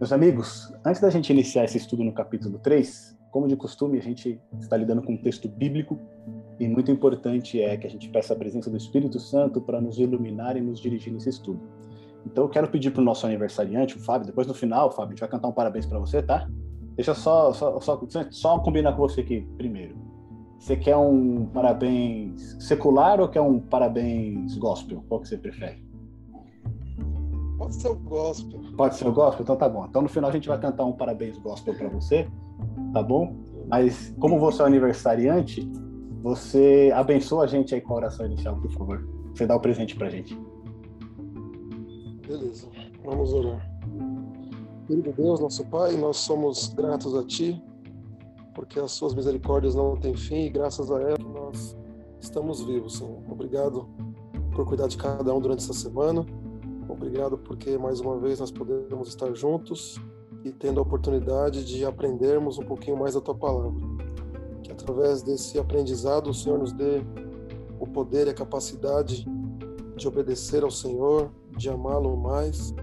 Meus amigos, antes da gente iniciar esse estudo no capítulo 3, como de costume, a gente está lidando com um texto bíblico e muito importante é que a gente peça a presença do Espírito Santo para nos iluminar e nos dirigir nesse estudo. Então eu quero pedir para o nosso aniversariante, o Fábio, depois no final, Fábio, a gente vai cantar um parabéns para você, tá? Deixa só, só, só, só combinar com você aqui primeiro. Você quer um parabéns secular ou quer um parabéns gospel? Qual que você prefere? Pode ser o gospel. Pode ser o gospel? Então tá bom. Então no final a gente vai cantar um parabéns gospel para você, tá bom? Mas como você é aniversariante, você abençoa a gente aí com a oração inicial, por favor. Você dá o presente pra gente. Beleza. Vamos orar. Querido Deus, nosso Pai, nós somos gratos a Ti, porque as Suas misericórdias não têm fim e graças a ela nós estamos vivos, Senhor. Obrigado por cuidar de cada um durante essa semana. Obrigado porque mais uma vez nós podemos estar juntos e tendo a oportunidade de aprendermos um pouquinho mais da Tua palavra. Que através desse aprendizado o Senhor nos dê o poder e a capacidade de obedecer ao Senhor, de amá-lo mais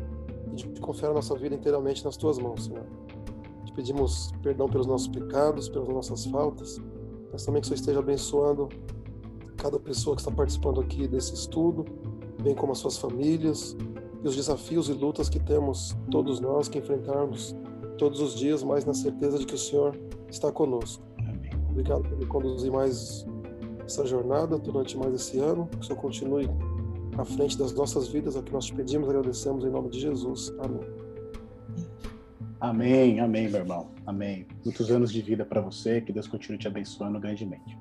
e de confiar a nossa vida inteiramente nas tuas mãos, Senhor. Te pedimos perdão pelos nossos pecados, pelas nossas faltas, mas também que o Senhor esteja abençoando cada pessoa que está participando aqui desse estudo, bem como as suas famílias e os desafios e lutas que temos todos nós que enfrentarmos todos os dias, mas na certeza de que o Senhor está conosco. Obrigado por me conduzir mais essa jornada durante mais esse ano, que o Senhor continue à frente das nossas vidas. É o que nós te pedimos, agradecemos em nome de Jesus. Amém. Amém, amém, meu irmão. Amém. Muitos anos de vida para você, que Deus continue te abençoando grandemente.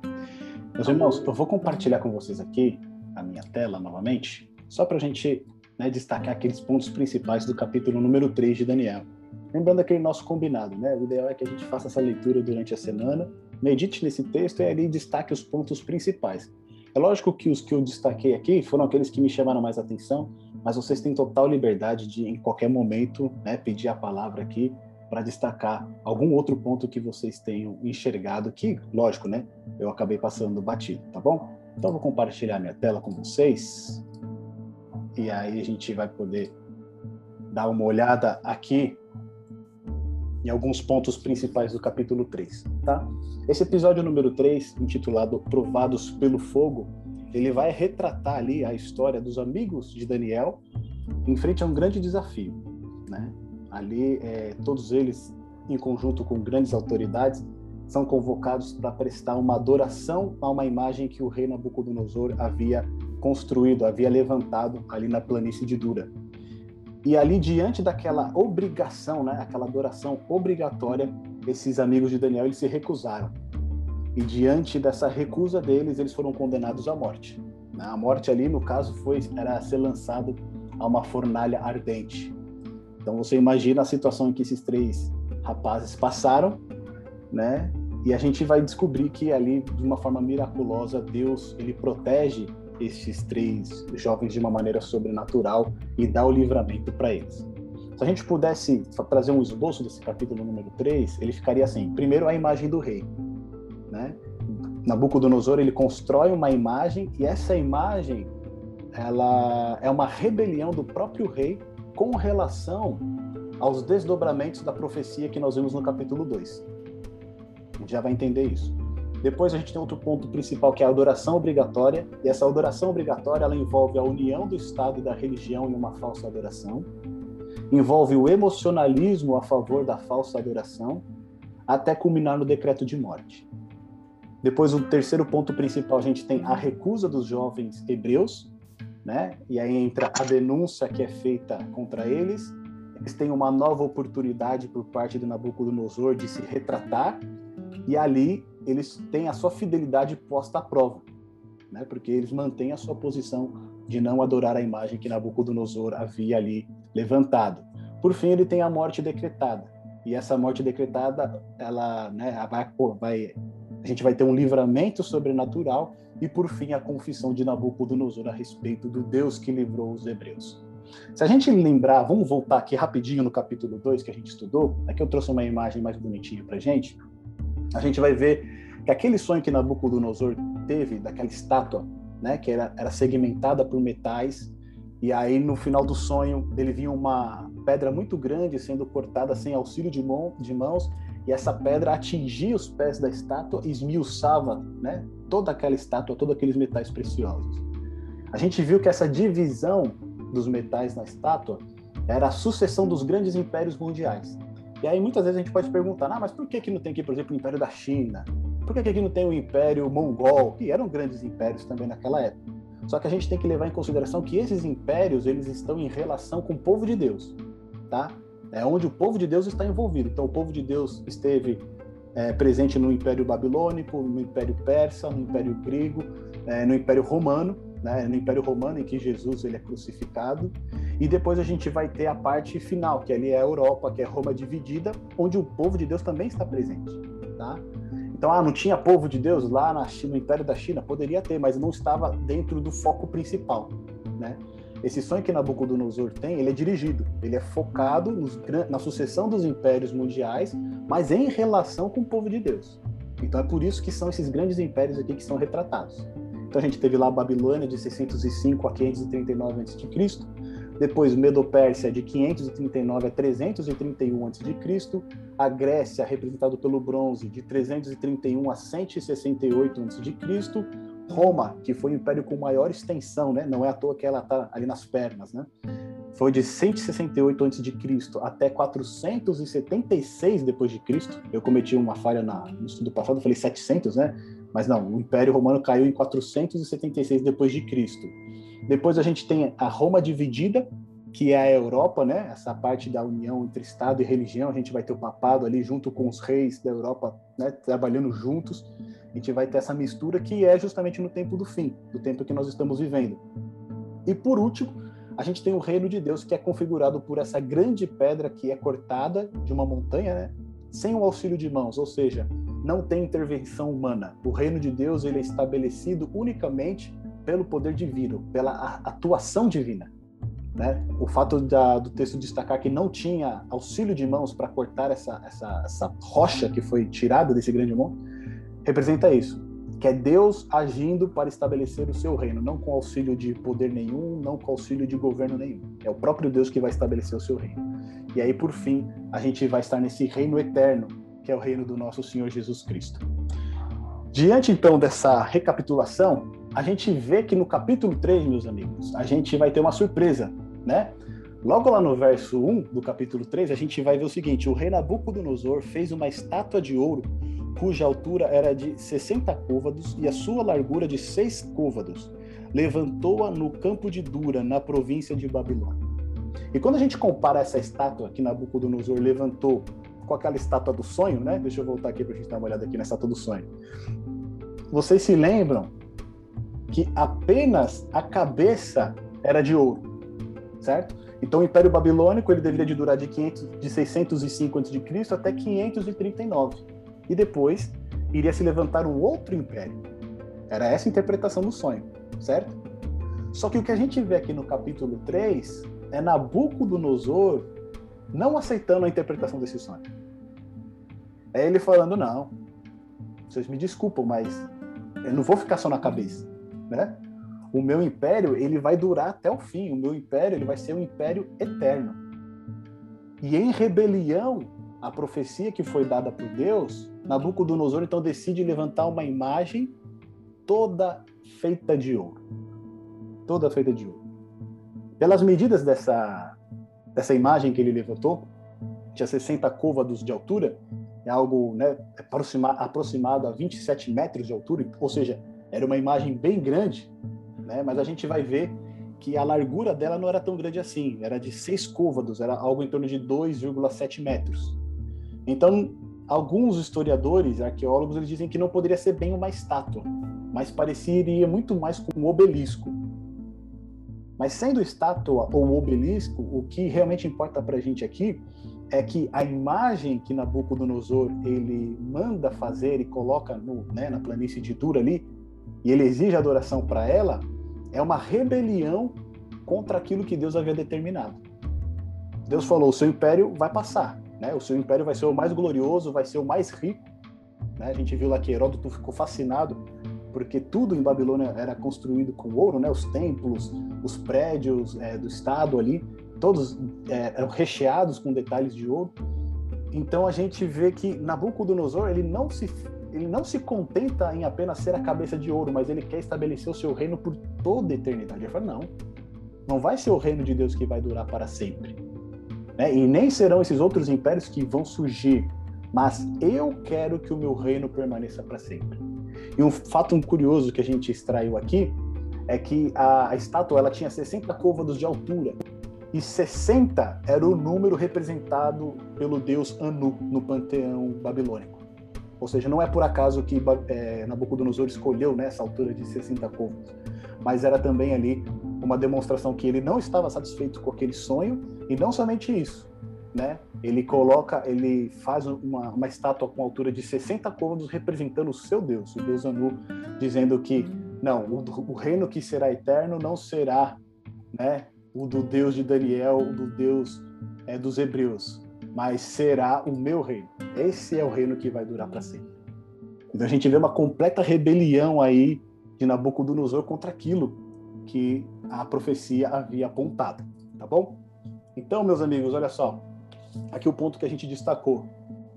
Meus irmãos, eu vou compartilhar com vocês aqui a minha tela novamente, só para a gente né, destacar aqueles pontos principais do capítulo número 3 de Daniel. Lembrando aquele nosso combinado, né? O ideal é que a gente faça essa leitura durante a semana, medite nesse texto e ali destaque os pontos principais. É lógico que os que eu destaquei aqui foram aqueles que me chamaram mais atenção, mas vocês têm total liberdade de, em qualquer momento, né, pedir a palavra aqui para destacar algum outro ponto que vocês tenham enxergado, que, lógico, né, eu acabei passando batido, tá bom? Então, vou compartilhar minha tela com vocês, e aí a gente vai poder dar uma olhada aqui em alguns pontos principais do capítulo 3, tá? Esse episódio número 3, intitulado Provados pelo Fogo, ele vai retratar ali a história dos amigos de Daniel em frente a um grande desafio, né? Ali, é, todos eles, em conjunto com grandes autoridades, são convocados para prestar uma adoração a uma imagem que o rei Nabucodonosor havia construído, havia levantado ali na planície de Dura. E ali, diante daquela obrigação, né, aquela adoração obrigatória, esses amigos de Daniel eles se recusaram. E diante dessa recusa deles, eles foram condenados à morte. A morte ali, no caso, foi era ser lançado a uma fornalha ardente. Então você imagina a situação em que esses três rapazes passaram, né? E a gente vai descobrir que ali, de uma forma miraculosa, Deus ele protege esses três jovens de uma maneira sobrenatural e dá o livramento para eles. Se a gente pudesse trazer um esboço desse capítulo número 3, ele ficaria assim: primeiro, a imagem do rei. Né? Nabucodonosor ele constrói uma imagem e essa imagem ela é uma rebelião do próprio rei com relação aos desdobramentos da profecia que nós vimos no capítulo 2. Gente já vai entender isso. Depois a gente tem outro ponto principal que é a adoração obrigatória, e essa adoração obrigatória ela envolve a união do Estado e da religião em uma falsa adoração, envolve o emocionalismo a favor da falsa adoração, até culminar no decreto de morte. Depois o terceiro ponto principal a gente tem a recusa dos jovens hebreus, né? E aí entra a denúncia que é feita contra eles. Eles têm uma nova oportunidade por parte do Nabucodonosor de se retratar e ali eles têm a sua fidelidade posta à prova, né? porque eles mantêm a sua posição de não adorar a imagem que Nabucodonosor havia ali levantado. Por fim, ele tem a morte decretada. E essa morte decretada, ela, né, vai, vai, a gente vai ter um livramento sobrenatural e, por fim, a confissão de Nabucodonosor a respeito do Deus que livrou os hebreus. Se a gente lembrar, vamos voltar aqui rapidinho no capítulo 2 que a gente estudou. Aqui eu trouxe uma imagem mais bonitinha para gente a gente vai ver que aquele sonho que Nabucodonosor teve, daquela estátua, né, que era, era segmentada por metais, e aí no final do sonho ele vinha uma, pedra muito grande sendo cortada sem auxílio de, mão, de mãos, e essa pedra atingia os pés da estátua e esmiuçava né, toda aquela estátua, todos aqueles metais preciosos. A gente viu que essa divisão dos metais na estátua era a sucessão dos grandes impérios mundiais. E aí muitas vezes a gente pode perguntar, ah, mas por que, que não tem aqui, por exemplo, o Império da China? Por que, que aqui não tem o Império Mongol? Que eram grandes impérios também naquela época. Só que a gente tem que levar em consideração que esses impérios eles estão em relação com o povo de Deus, tá? É onde o povo de Deus está envolvido. Então o povo de Deus esteve é, presente no Império Babilônico, no Império Persa, no Império Grego, é, no Império Romano, né? No Império Romano em que Jesus ele é crucificado. E depois a gente vai ter a parte final, que ali é a Europa, que é Roma dividida, onde o povo de Deus também está presente, tá? Então, ah, não tinha povo de Deus lá na China, no Império da China? Poderia ter, mas não estava dentro do foco principal, né? Esse sonho que Nabucodonosor tem, ele é dirigido, ele é focado nos, na sucessão dos impérios mundiais, mas em relação com o povo de Deus. Então é por isso que são esses grandes impérios aqui que são retratados. Então a gente teve lá a Babilônia de 605 a 539 a.C., depois Medo-Pérsia de 539 a 331 a.C., a Grécia, representada pelo bronze, de 331 a 168 a.C., Roma, que foi o império com maior extensão, né? não é à toa que ela está ali nas pernas, né? foi de 168 a.C. até 476 depois de Cristo. Eu cometi uma falha na, no estudo passado, falei 700, né? Mas não, o Império Romano caiu em 476 depois de Cristo. Depois a gente tem a Roma dividida, que é a Europa, né? Essa parte da união entre Estado e religião, a gente vai ter o papado ali junto com os reis da Europa, né? Trabalhando juntos. A gente vai ter essa mistura que é justamente no tempo do fim, do tempo que nós estamos vivendo. E por último, a gente tem o reino de Deus que é configurado por essa grande pedra que é cortada de uma montanha, né? Sem o auxílio de mãos, ou seja, não tem intervenção humana. O reino de Deus ele é estabelecido unicamente pelo poder divino, pela atuação divina. Né? O fato da, do texto destacar que não tinha auxílio de mãos para cortar essa, essa, essa rocha que foi tirada desse grande monte, representa isso, que é Deus agindo para estabelecer o seu reino, não com auxílio de poder nenhum, não com auxílio de governo nenhum. É o próprio Deus que vai estabelecer o seu reino. E aí, por fim, a gente vai estar nesse reino eterno, que é o reino do nosso Senhor Jesus Cristo. Diante então dessa recapitulação, a gente vê que no capítulo 3, meus amigos, a gente vai ter uma surpresa, né? Logo lá no verso 1 do capítulo 3, a gente vai ver o seguinte: o rei Nabucodonosor fez uma estátua de ouro cuja altura era de 60 côvados e a sua largura de 6 côvados. Levantou-a no campo de Dura, na província de Babilônia. E quando a gente compara essa estátua que Nabucodonosor levantou com aquela estátua do sonho, né? Deixa eu voltar aqui para a gente dar uma olhada aqui na estátua do sonho. Vocês se lembram que apenas a cabeça era de ouro, certo? Então o Império Babilônico ele deveria de durar de, 500, de 605 a.C. até 539. E depois iria se levantar um outro império. Era essa a interpretação do sonho, certo? Só que o que a gente vê aqui no capítulo 3 é Nabucodonosor não aceitando a interpretação desse sonho. É ele falando, não, vocês me desculpam, mas eu não vou ficar só na cabeça né? O meu império, ele vai durar até o fim. O meu império, ele vai ser um império eterno. E em rebelião à profecia que foi dada por Deus, Nabucodonosor então decide levantar uma imagem toda feita de ouro. Toda feita de ouro. Pelas medidas dessa, dessa imagem que ele levantou, tinha 60 côvados de altura, é algo né, aproxima, aproximado a 27 metros de altura, ou seja, era uma imagem bem grande, né? mas a gente vai ver que a largura dela não era tão grande assim, era de seis côvados, era algo em torno de 2,7 metros. Então, alguns historiadores, arqueólogos, eles dizem que não poderia ser bem uma estátua, mas pareceria muito mais com um obelisco. Mas sendo estátua ou obelisco, o que realmente importa para a gente aqui é que a imagem que Nabucodonosor ele manda fazer e coloca no, né, na planície de Dura ali, e ele exige adoração para ela, é uma rebelião contra aquilo que Deus havia determinado. Deus falou: o seu império vai passar, né? O seu império vai ser o mais glorioso, vai ser o mais rico. Né? A gente viu lá que Heródoto ficou fascinado porque tudo em Babilônia era construído com ouro, né? Os templos, os prédios é, do estado ali todos é, recheados com detalhes de ouro. Então a gente vê que Nabucodonosor ele não se ele não se contenta em apenas ser a cabeça de ouro, mas ele quer estabelecer o seu reino por toda a eternidade. Ele fala, não, não vai ser o reino de Deus que vai durar para sempre. Né? E nem serão esses outros impérios que vão surgir, mas eu quero que o meu reino permaneça para sempre. E um fato curioso que a gente extraiu aqui é que a, a estátua ela tinha 60 côvados de altura e 60 era o número representado pelo deus Anu no panteão babilônico. Ou seja, não é por acaso que é, Nabucodonosor escolheu né, essa altura de 60 côvados, mas era também ali uma demonstração que ele não estava satisfeito com aquele sonho e não somente isso, né? Ele coloca, ele faz uma, uma estátua com altura de 60 côvados representando o seu Deus, o Deus Anu, dizendo que não, o, o reino que será eterno não será, né, o do Deus de Daniel, o do Deus é, dos hebreus, mas será o meu reino. Esse é o reino que vai durar para sempre. Então a gente vê uma completa rebelião aí de Nabucodonosor contra aquilo que a profecia havia apontado, tá bom? Então, meus amigos, olha só, aqui o ponto que a gente destacou,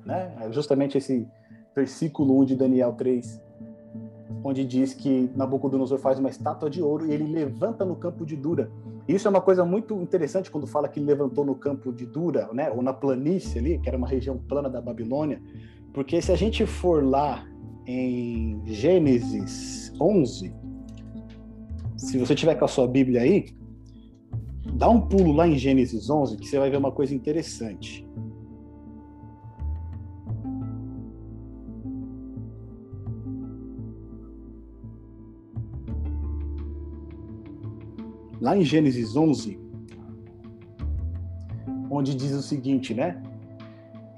né? É justamente esse versículo 1 de Daniel 3, onde diz que Nabucodonosor faz uma estátua de ouro e ele levanta no campo de Dura. Isso é uma coisa muito interessante quando fala que levantou no campo de Dura, né, ou na planície ali, que era uma região plana da Babilônia, porque se a gente for lá em Gênesis 11, se você tiver com a sua Bíblia aí, dá um pulo lá em Gênesis 11 que você vai ver uma coisa interessante. lá em Gênesis 11, onde diz o seguinte, né?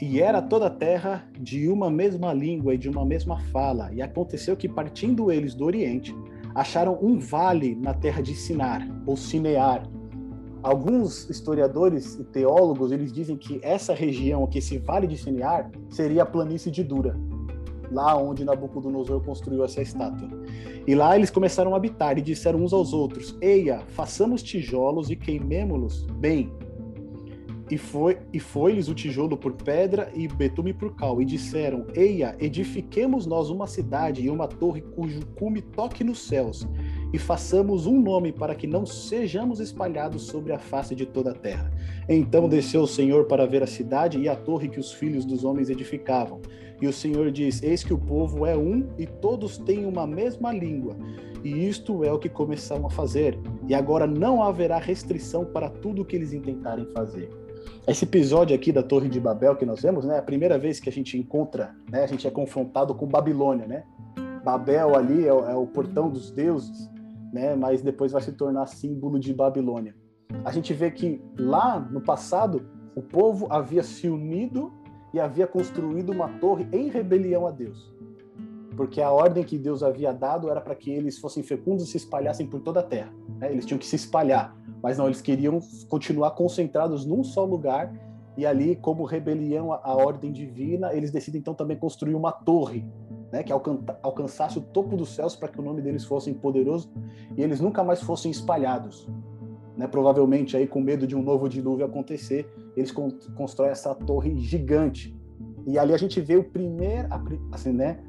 E era toda a terra de uma mesma língua e de uma mesma fala. E aconteceu que, partindo eles do Oriente, acharam um vale na terra de Sinar, ou Sinear. Alguns historiadores e teólogos, eles dizem que essa região, que esse vale de Sinear, seria a planície de Dura lá onde Nabucodonosor construiu essa estátua. E lá eles começaram a habitar e disseram uns aos outros: Eia, façamos tijolos e queimemo-los bem. E foi e foi-lhes o tijolo por pedra e betume por cal. E disseram: Eia, edifiquemos nós uma cidade e uma torre cujo cume toque nos céus, e façamos um nome para que não sejamos espalhados sobre a face de toda a terra. Então desceu o Senhor para ver a cidade e a torre que os filhos dos homens edificavam. E o Senhor diz: Eis que o povo é um e todos têm uma mesma língua. E isto é o que começaram a fazer. E agora não haverá restrição para tudo o que eles intentarem fazer. Esse episódio aqui da Torre de Babel que nós vemos, né, é a primeira vez que a gente encontra, né, a gente é confrontado com Babilônia, né? Babel ali é o, é o portão dos deuses, né, mas depois vai se tornar símbolo de Babilônia. A gente vê que lá no passado o povo havia se unido e havia construído uma torre em rebelião a Deus. Porque a ordem que Deus havia dado era para que eles fossem fecundos e se espalhassem por toda a terra. Né? Eles tinham que se espalhar, mas não, eles queriam continuar concentrados num só lugar. E ali, como rebelião à ordem divina, eles decidem então também construir uma torre, né, que alcançasse o topo dos céus para que o nome deles fosse poderoso e eles nunca mais fossem espalhados. Né, provavelmente aí com medo de um novo dilúvio acontecer, eles constroem essa torre gigante. E ali a gente vê o primeiro, assim, né,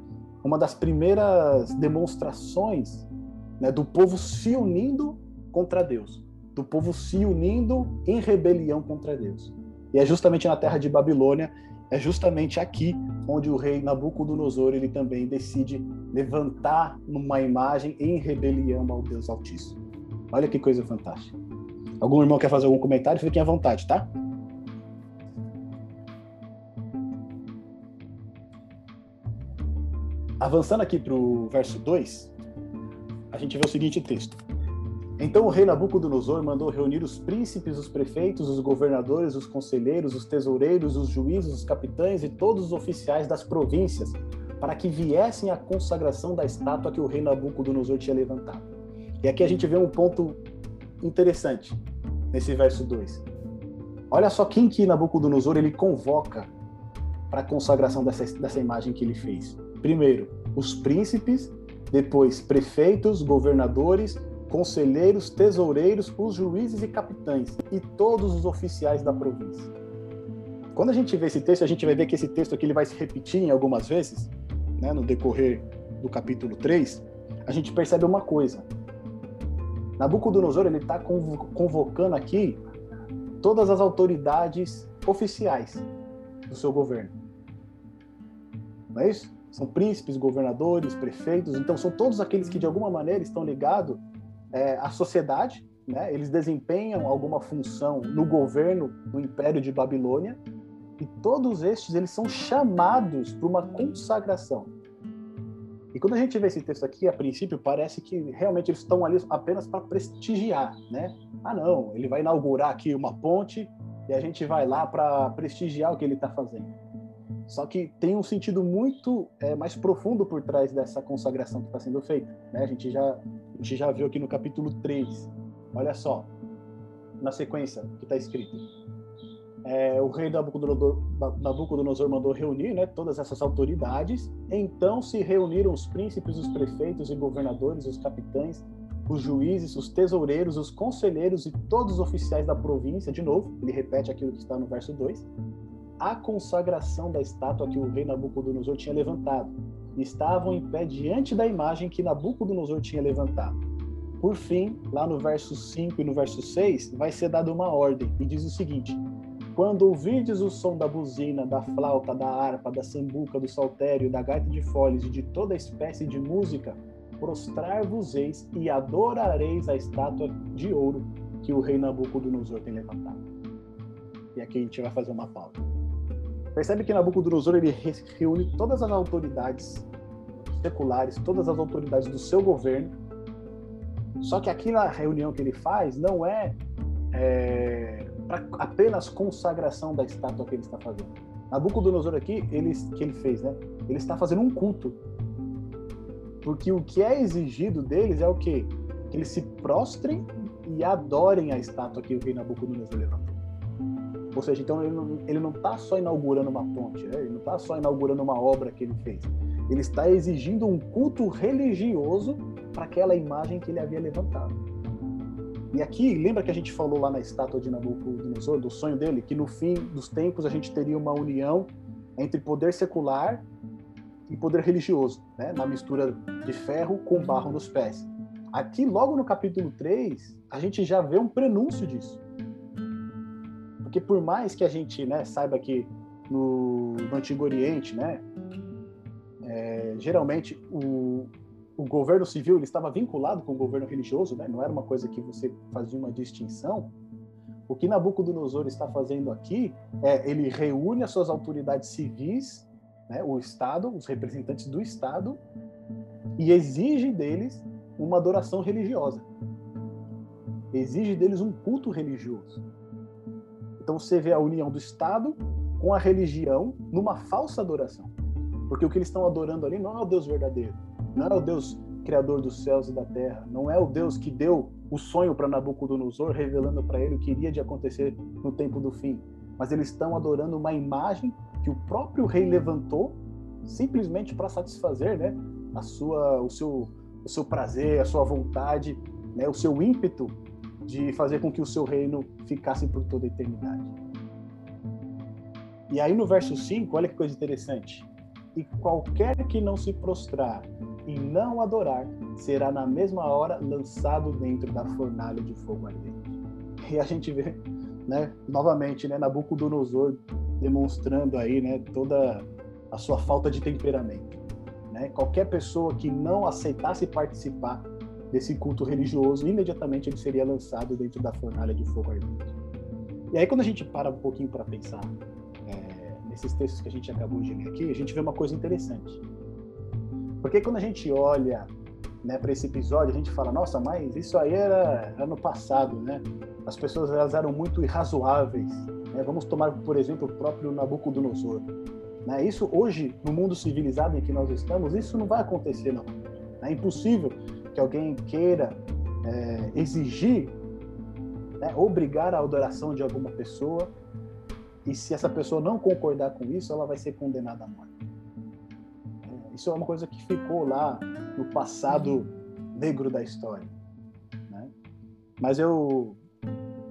uma das primeiras demonstrações né, do povo se unindo contra Deus, do povo se unindo em rebelião contra Deus. E é justamente na terra de Babilônia, é justamente aqui onde o rei Nabucodonosor ele também decide levantar uma imagem em rebelião ao Deus Altíssimo. Olha que coisa fantástica. Algum irmão quer fazer algum comentário? Fiquem à vontade, tá? Avançando aqui para o verso 2, a gente vê o seguinte texto. Então o rei Nabucodonosor mandou reunir os príncipes, os prefeitos, os governadores, os conselheiros, os tesoureiros, os juízes, os capitães e todos os oficiais das províncias para que viessem à consagração da estátua que o rei Nabucodonosor tinha levantado. E aqui a gente vê um ponto interessante nesse verso 2. Olha só quem que Nabucodonosor ele convoca para a consagração dessa, dessa imagem que ele fez. Primeiro, os príncipes, depois prefeitos, governadores, conselheiros, tesoureiros, os juízes e capitães e todos os oficiais da província. Quando a gente vê esse texto, a gente vai ver que esse texto aqui ele vai se repetir em algumas vezes, né, no decorrer do capítulo 3, a gente percebe uma coisa. Nabucodonosor ele está convocando aqui todas as autoridades oficiais do seu governo. Não é isso? São príncipes, governadores, prefeitos, então são todos aqueles que de alguma maneira estão ligados é, à sociedade, né? eles desempenham alguma função no governo do Império de Babilônia, e todos estes eles são chamados para uma consagração. E quando a gente vê esse texto aqui, a princípio parece que realmente eles estão ali apenas para prestigiar, né? Ah, não, ele vai inaugurar aqui uma ponte e a gente vai lá para prestigiar o que ele está fazendo. Só que tem um sentido muito é, mais profundo por trás dessa consagração que está sendo feita. Né? A, gente já, a gente já viu aqui no capítulo 3. Olha só, na sequência que está escrito. É, o rei Nabucodonosor, Nabucodonosor mandou reunir né, todas essas autoridades. Então se reuniram os príncipes, os prefeitos e governadores, os capitães, os juízes, os tesoureiros, os conselheiros e todos os oficiais da província. De novo, ele repete aquilo que está no verso 2 a consagração da estátua que o rei Nabucodonosor tinha levantado. Estavam em pé diante da imagem que Nabucodonosor tinha levantado. Por fim, lá no verso 5 e no verso 6, vai ser dada uma ordem e diz o seguinte: Quando ouvirdes o som da buzina, da flauta, da harpa, da sambuca, do saltério, da gaita de folhas e de toda espécie de música, prostrar-vos-eis e adorareis a estátua de ouro que o rei Nabucodonosor tem levantado. E aqui a gente vai fazer uma pausa. Percebe que Nabucodonosor ele reúne todas as autoridades seculares, todas as autoridades do seu governo. Só que aqui na reunião que ele faz não é, é apenas consagração da estátua que ele está fazendo. Nabucodonosor aqui, ele, que ele fez, né? Ele está fazendo um culto. Porque o que é exigido deles é o quê? Que eles se prostrem e adorem a estátua que o rei Nabucodonosor levantou. Ou seja, então ele não está só inaugurando uma ponte, né? ele não está só inaugurando uma obra que ele fez. Ele está exigindo um culto religioso para aquela imagem que ele havia levantado. E aqui, lembra que a gente falou lá na estátua de Nabucodonosor, do sonho dele, que no fim dos tempos a gente teria uma união entre poder secular e poder religioso, né? na mistura de ferro com barro nos pés. Aqui, logo no capítulo 3, a gente já vê um prenúncio disso. Porque por mais que a gente né, saiba que no, no Antigo Oriente, né, é, geralmente o, o governo civil ele estava vinculado com o governo religioso, né, não era uma coisa que você fazia uma distinção. O que Nabucodonosor está fazendo aqui é ele reúne as suas autoridades civis, né, o Estado, os representantes do Estado, e exige deles uma adoração religiosa. Exige deles um culto religioso. Então você vê a união do Estado com a religião numa falsa adoração. Porque o que eles estão adorando ali não é o Deus verdadeiro, não é o Deus criador dos céus e da terra, não é o Deus que deu o sonho para Nabucodonosor, revelando para ele o que iria de acontecer no tempo do fim. Mas eles estão adorando uma imagem que o próprio rei levantou simplesmente para satisfazer, né, a sua, o seu, o seu prazer, a sua vontade, né, o seu ímpeto de fazer com que o seu reino ficasse por toda a eternidade. E aí no verso 5, olha que coisa interessante. E qualquer que não se prostrar e não adorar, será na mesma hora lançado dentro da fornalha de fogo ardente. E a gente vê, né, novamente, né, Nabucodonosor demonstrando aí, né, toda a sua falta de temperamento. Né? Qualquer pessoa que não aceitasse participar desse culto religioso, imediatamente ele seria lançado dentro da fornalha de fogo ardente. E aí, quando a gente para um pouquinho para pensar é, nesses textos que a gente acabou de ler aqui, a gente vê uma coisa interessante. Porque quando a gente olha né, para esse episódio, a gente fala, nossa, mas isso aí era, era no passado, né? As pessoas elas eram muito irrazoáveis. Né? Vamos tomar, por exemplo, o próprio Nabucodonosor. Né? Isso hoje, no mundo civilizado em que nós estamos, isso não vai acontecer, não. É impossível que alguém queira é, exigir, né, obrigar a adoração de alguma pessoa, e se essa pessoa não concordar com isso, ela vai ser condenada à morte. É, isso é uma coisa que ficou lá no passado negro da história. mas eu,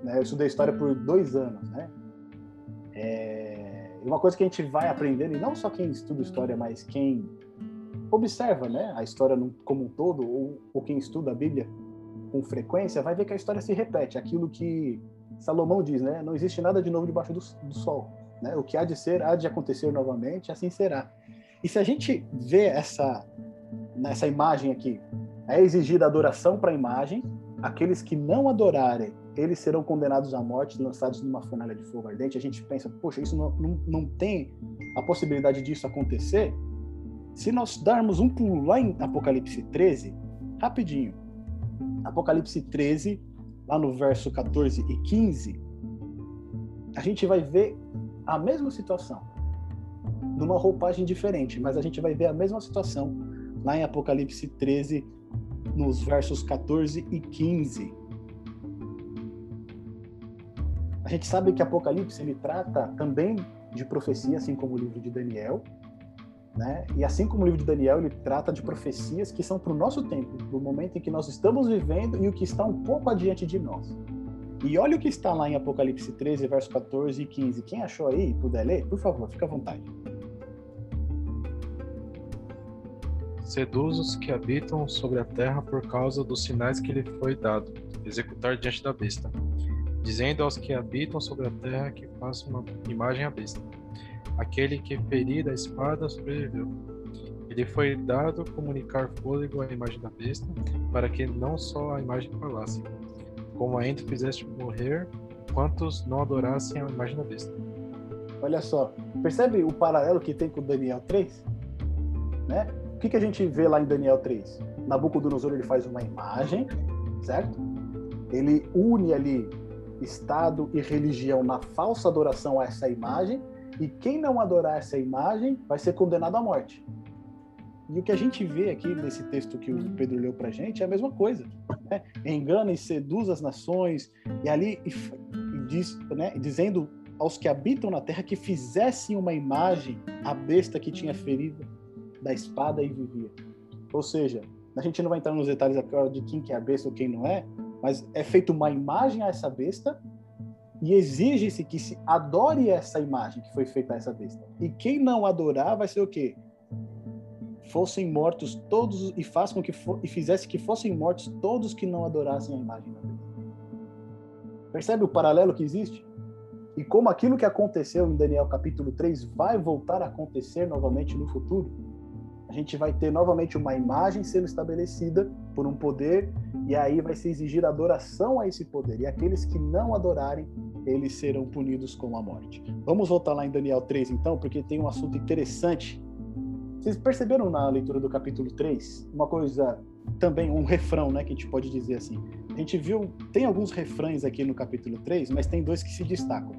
né, eu estudei história por dois anos, né? É, uma coisa que a gente vai aprendendo, e não só quem estuda história, mas quem observa né, a história como um todo, ou, ou quem estuda a Bíblia com frequência, vai ver que a história se repete. Aquilo que Salomão diz, né? Não existe nada de novo debaixo do, do sol. Né? O que há de ser, há de acontecer novamente, assim será. E se a gente vê essa, nessa imagem aqui, é exigida adoração para a imagem, aqueles que não adorarem, eles serão condenados à morte, lançados numa fornalha de fogo ardente. A gente pensa, poxa, isso não, não, não tem a possibilidade disso acontecer? Se nós darmos um pulo lá em Apocalipse 13, rapidinho, Apocalipse 13, lá no verso 14 e 15, a gente vai ver a mesma situação, numa roupagem diferente, mas a gente vai ver a mesma situação lá em Apocalipse 13, nos versos 14 e 15. A gente sabe que Apocalipse ele trata também de profecia, assim como o livro de Daniel, né? E assim como o livro de Daniel, ele trata de profecias que são para o nosso tempo, para o momento em que nós estamos vivendo e o que está um pouco adiante de nós. E olha o que está lá em Apocalipse 13, verso 14 e 15. Quem achou aí e puder ler, por favor, fica à vontade. Seduz os que habitam sobre a terra por causa dos sinais que lhe foi dado, executar diante da besta, dizendo aos que habitam sobre a terra que façam uma imagem à besta Aquele que ferir a espada sobreviveu. Ele foi dado comunicar fôlego à imagem da besta, para que não só a imagem falasse, como ainda fizeste morrer quantos não adorassem a imagem da besta. Olha só, percebe o paralelo que tem com Daniel 3? Né? O que, que a gente vê lá em Daniel 3? Nabucodonosor ele faz uma imagem, certo? Ele une ali Estado e religião na falsa adoração a essa imagem e quem não adorar essa imagem vai ser condenado à morte. E o que a gente vê aqui nesse texto que o Pedro leu para gente é a mesma coisa. Né? Engana e seduz as nações, e ali e diz, né, dizendo aos que habitam na terra que fizessem uma imagem à besta que tinha ferido da espada e vivia. Ou seja, a gente não vai entrar nos detalhes agora de quem que é a besta ou quem não é, mas é feita uma imagem a essa besta e exige-se que se adore essa imagem que foi feita a essa besta. E quem não adorar vai ser o quê? Fossem mortos todos e faz com que e fizesse que fossem mortos todos que não adorassem a imagem da besta. Percebe o paralelo que existe? E como aquilo que aconteceu em Daniel capítulo 3 vai voltar a acontecer novamente no futuro? A gente vai ter novamente uma imagem sendo estabelecida por um poder, e aí vai se exigir adoração a esse poder. E aqueles que não adorarem, eles serão punidos com a morte. Vamos voltar lá em Daniel 3, então, porque tem um assunto interessante. Vocês perceberam na leitura do capítulo 3 uma coisa, também um refrão, né, que a gente pode dizer assim. A gente viu, tem alguns refrões aqui no capítulo 3, mas tem dois que se destacam.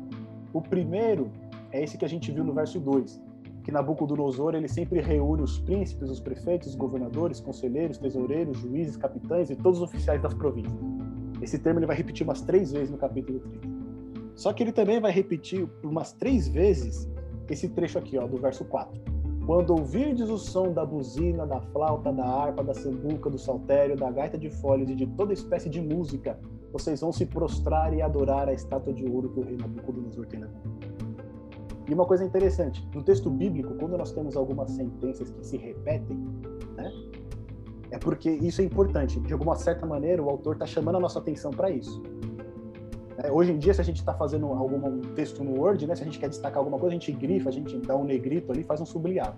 O primeiro é esse que a gente viu no verso 2, que Nabucodonosor ele sempre reúne os príncipes, os prefeitos, os governadores, conselheiros, tesoureiros, juízes, capitães e todos os oficiais das províncias. Esse termo ele vai repetir umas três vezes no capítulo 3. Só que ele também vai repetir umas três vezes esse trecho aqui, ó, do verso 4. Quando ouvirdes o som da buzina, da flauta, da harpa, da sambuca, do saltério, da gaita de folhas e de toda espécie de música, vocês vão se prostrar e adorar a estátua de ouro que o rei Nabucodonosor tem levantado. E uma coisa interessante, no texto bíblico, quando nós temos algumas sentenças que se repetem, né, é porque isso é importante. De alguma certa maneira, o autor está chamando a nossa atenção para isso. É, hoje em dia, se a gente está fazendo algum texto no Word, né, se a gente quer destacar alguma coisa, a gente grifa, a gente dá um negrito ali, faz um sublinhado.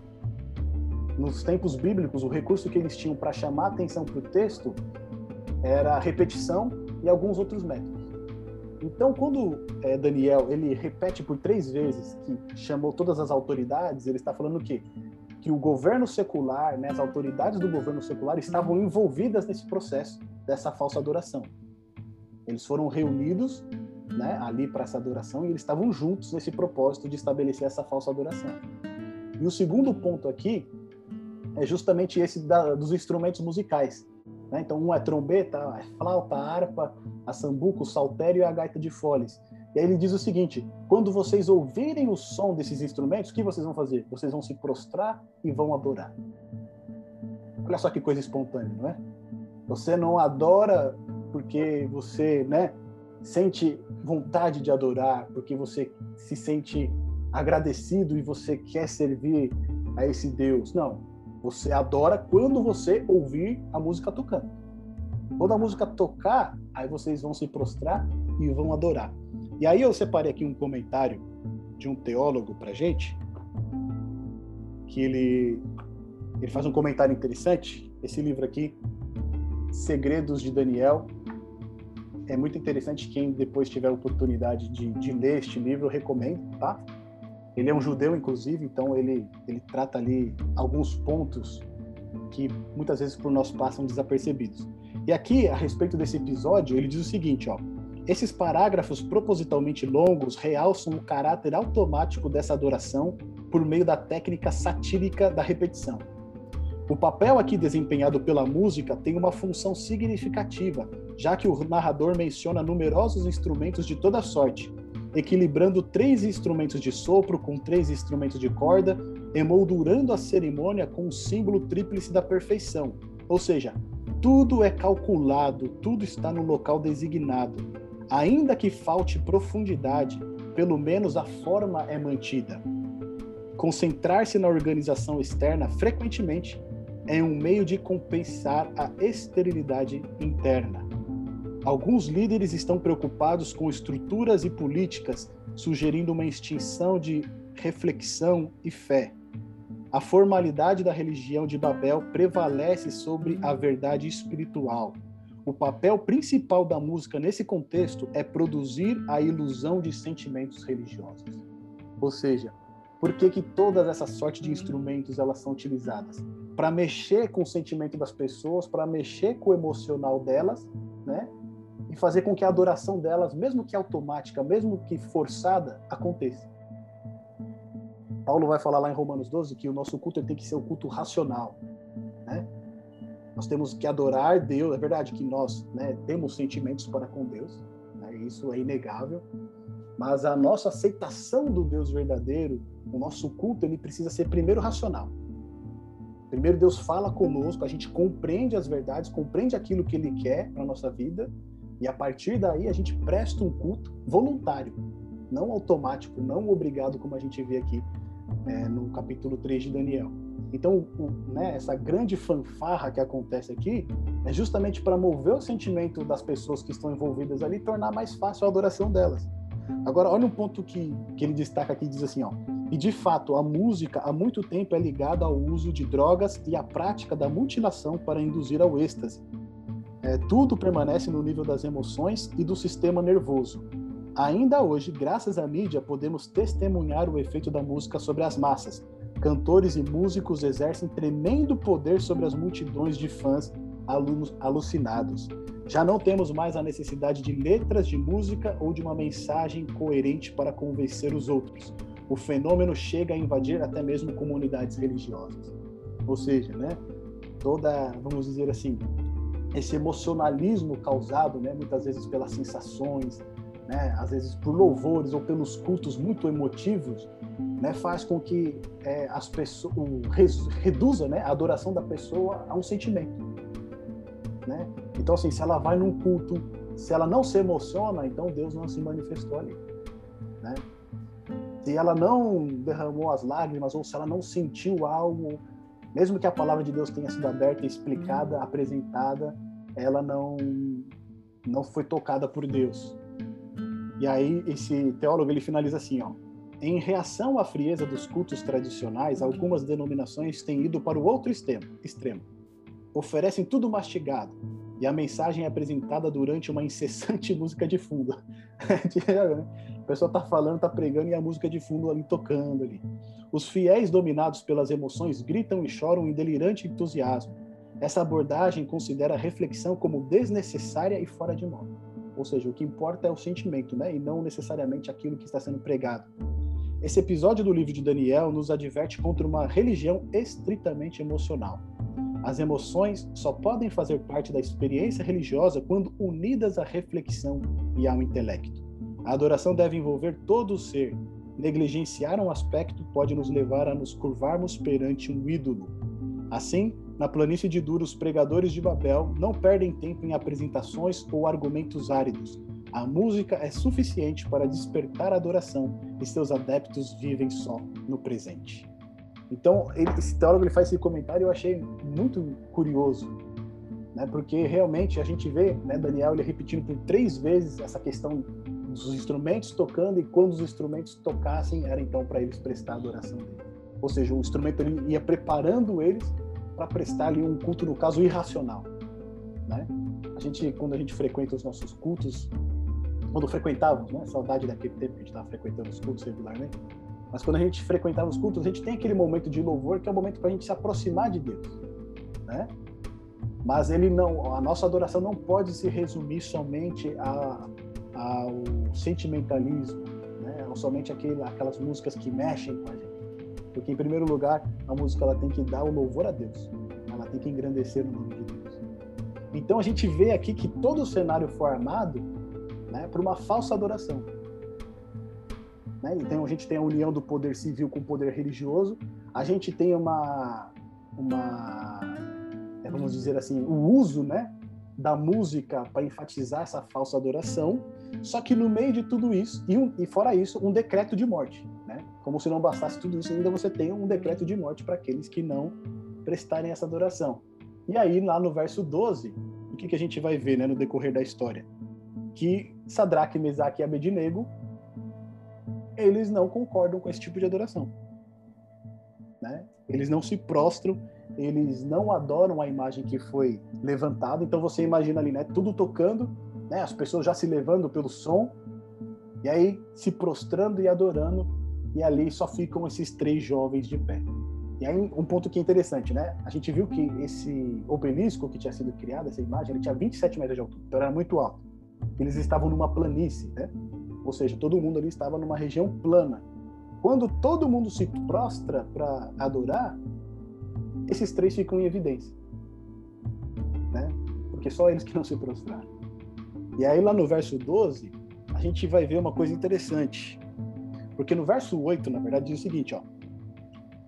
Nos tempos bíblicos, o recurso que eles tinham para chamar a atenção para o texto era repetição e alguns outros métodos. Então, quando é, Daniel ele repete por três vezes que chamou todas as autoridades, ele está falando o quê? Que o governo secular, né, as autoridades do governo secular estavam envolvidas nesse processo dessa falsa adoração. Eles foram reunidos né, ali para essa adoração e eles estavam juntos nesse propósito de estabelecer essa falsa adoração. E o segundo ponto aqui é justamente esse da, dos instrumentos musicais. Né? Então, um é trombeta, flauta, harpa, a sambuca, o saltério e a gaita de foles. E aí ele diz o seguinte: quando vocês ouvirem o som desses instrumentos, o que vocês vão fazer? Vocês vão se prostrar e vão adorar. Olha só que coisa espontânea, não é? Você não adora porque você, né, sente vontade de adorar, porque você se sente agradecido e você quer servir a esse Deus. Não. Você adora quando você ouvir a música tocando. Quando a música tocar, aí vocês vão se prostrar e vão adorar. E aí eu separei aqui um comentário de um teólogo pra gente, que ele ele faz um comentário interessante. Esse livro aqui, Segredos de Daniel, é muito interessante. Quem depois tiver a oportunidade de, de ler este livro, eu recomendo, tá? Ele é um judeu, inclusive, então ele, ele trata ali alguns pontos que muitas vezes por nós passam desapercebidos. E aqui, a respeito desse episódio, ele diz o seguinte, ó. Esses parágrafos propositalmente longos realçam o caráter automático dessa adoração por meio da técnica satírica da repetição. O papel aqui desempenhado pela música tem uma função significativa, já que o narrador menciona numerosos instrumentos de toda sorte, equilibrando três instrumentos de sopro com três instrumentos de corda, emoldurando a cerimônia com o símbolo tríplice da perfeição. Ou seja, tudo é calculado, tudo está no local designado. Ainda que falte profundidade, pelo menos a forma é mantida. Concentrar-se na organização externa frequentemente é um meio de compensar a esterilidade interna. Alguns líderes estão preocupados com estruturas e políticas, sugerindo uma extinção de reflexão e fé. A formalidade da religião de Babel prevalece sobre a verdade espiritual. O papel principal da música nesse contexto é produzir a ilusão de sentimentos religiosos. Ou seja, por que, que todas essa sorte de instrumentos elas são utilizadas? Para mexer com o sentimento das pessoas, para mexer com o emocional delas, né? E fazer com que a adoração delas, mesmo que automática, mesmo que forçada, aconteça. Paulo vai falar lá em Romanos 12 que o nosso culto tem que ser um culto racional, né? Nós temos que adorar Deus, é verdade que nós né, temos sentimentos para com Deus, né? isso é inegável, mas a nossa aceitação do Deus verdadeiro, o nosso culto, ele precisa ser primeiro racional. Primeiro Deus fala conosco, a gente compreende as verdades, compreende aquilo que Ele quer para nossa vida, e a partir daí a gente presta um culto voluntário, não automático, não obrigado, como a gente vê aqui é, no capítulo 3 de Daniel. Então, o, né, essa grande fanfarra que acontece aqui é justamente para mover o sentimento das pessoas que estão envolvidas ali e tornar mais fácil a adoração delas. Agora, olha um ponto que, que ele destaca aqui, diz assim, ó, e de fato, a música há muito tempo é ligada ao uso de drogas e à prática da mutilação para induzir ao êxtase. É, tudo permanece no nível das emoções e do sistema nervoso. Ainda hoje, graças à mídia, podemos testemunhar o efeito da música sobre as massas. Cantores e músicos exercem tremendo poder sobre as multidões de fãs alucinados. Já não temos mais a necessidade de letras de música ou de uma mensagem coerente para convencer os outros. O fenômeno chega a invadir até mesmo comunidades religiosas. Ou seja, né, toda, vamos dizer assim, esse emocionalismo causado, né, muitas vezes pelas sensações, né, às vezes por louvores ou pelos cultos muito emotivos, né, faz com que é, as pessoas reduza né, a adoração da pessoa a um sentimento. Né? Então, assim, se ela vai num culto, se ela não se emociona, então Deus não se manifestou ali. Né? Se ela não derramou as lágrimas ou se ela não sentiu algo, mesmo que a palavra de Deus tenha sido aberta, explicada, apresentada, ela não não foi tocada por Deus. E aí esse teólogo ele finaliza assim, ó: em reação à frieza dos cultos tradicionais, algumas denominações têm ido para o outro extremo, extremo oferecem tudo mastigado e a mensagem é apresentada durante uma incessante música de fundo. a pessoa está falando, está pregando e a música de fundo ali tocando ali. Os fiéis dominados pelas emoções gritam e choram em delirante entusiasmo. Essa abordagem considera a reflexão como desnecessária e fora de moda. Ou seja, o que importa é o sentimento, né? E não necessariamente aquilo que está sendo pregado. Esse episódio do livro de Daniel nos adverte contra uma religião estritamente emocional as emoções só podem fazer parte da experiência religiosa quando unidas à reflexão e ao intelecto. A adoração deve envolver todo o ser. Negligenciar um aspecto pode nos levar a nos curvarmos perante um ídolo. Assim, na planície de Duro, os pregadores de Babel não perdem tempo em apresentações ou argumentos áridos. A música é suficiente para despertar a adoração e seus adeptos vivem só no presente. Então, esse teólogo ele faz esse comentário e eu achei muito curioso, né? Porque realmente a gente vê, né, Daniel ele repetindo por três vezes essa questão dos instrumentos tocando e quando os instrumentos tocassem era então para eles prestar adoração. Ou seja, o instrumento ele ia preparando eles para prestar ali um culto no caso irracional, né? A gente quando a gente frequenta os nossos cultos, quando frequentávamos, né? Saudade daquele tempo que a gente estava frequentando os cultos regularmente. Mas quando a gente frequentava os cultos, a gente tem aquele momento de louvor que é o momento para a gente se aproximar de Deus, né? Mas ele não, a nossa adoração não pode se resumir somente a, ao sentimentalismo, né? Ou somente aquele, aquelas músicas que mexem com a gente. Porque em primeiro lugar, a música ela tem que dar o louvor a Deus. Ela tem que engrandecer o nome de Deus. Então a gente vê aqui que todo o cenário foi armado, né, para uma falsa adoração. Né? Então a gente tem a união do poder civil com o poder religioso. A gente tem uma uma é, vamos dizer assim, o uso, né, da música para enfatizar essa falsa adoração, só que no meio de tudo isso, e, um, e fora isso, um decreto de morte. Né? Como se não bastasse tudo isso, ainda você tem um decreto de morte para aqueles que não prestarem essa adoração. E aí, lá no verso 12, o que, que a gente vai ver né, no decorrer da história? Que Sadraque, Mesaque e Abednego, eles não concordam com esse tipo de adoração. Né? Eles não se prostram eles não adoram a imagem que foi levantada. Então você imagina ali, né, tudo tocando, né, as pessoas já se levando pelo som, e aí se prostrando e adorando, e ali só ficam esses três jovens de pé. E aí um ponto que é interessante, né? A gente viu que esse obelisco que tinha sido criado, essa imagem, ele tinha 27 metros de altura, então era muito alto. Eles estavam numa planície, né? Ou seja, todo mundo ali estava numa região plana. Quando todo mundo se prostra para adorar, esses três ficam em evidência. Né? Porque só eles que não se prostraram. E aí lá no verso 12, a gente vai ver uma coisa interessante. Porque no verso 8, na verdade, diz o seguinte, ó.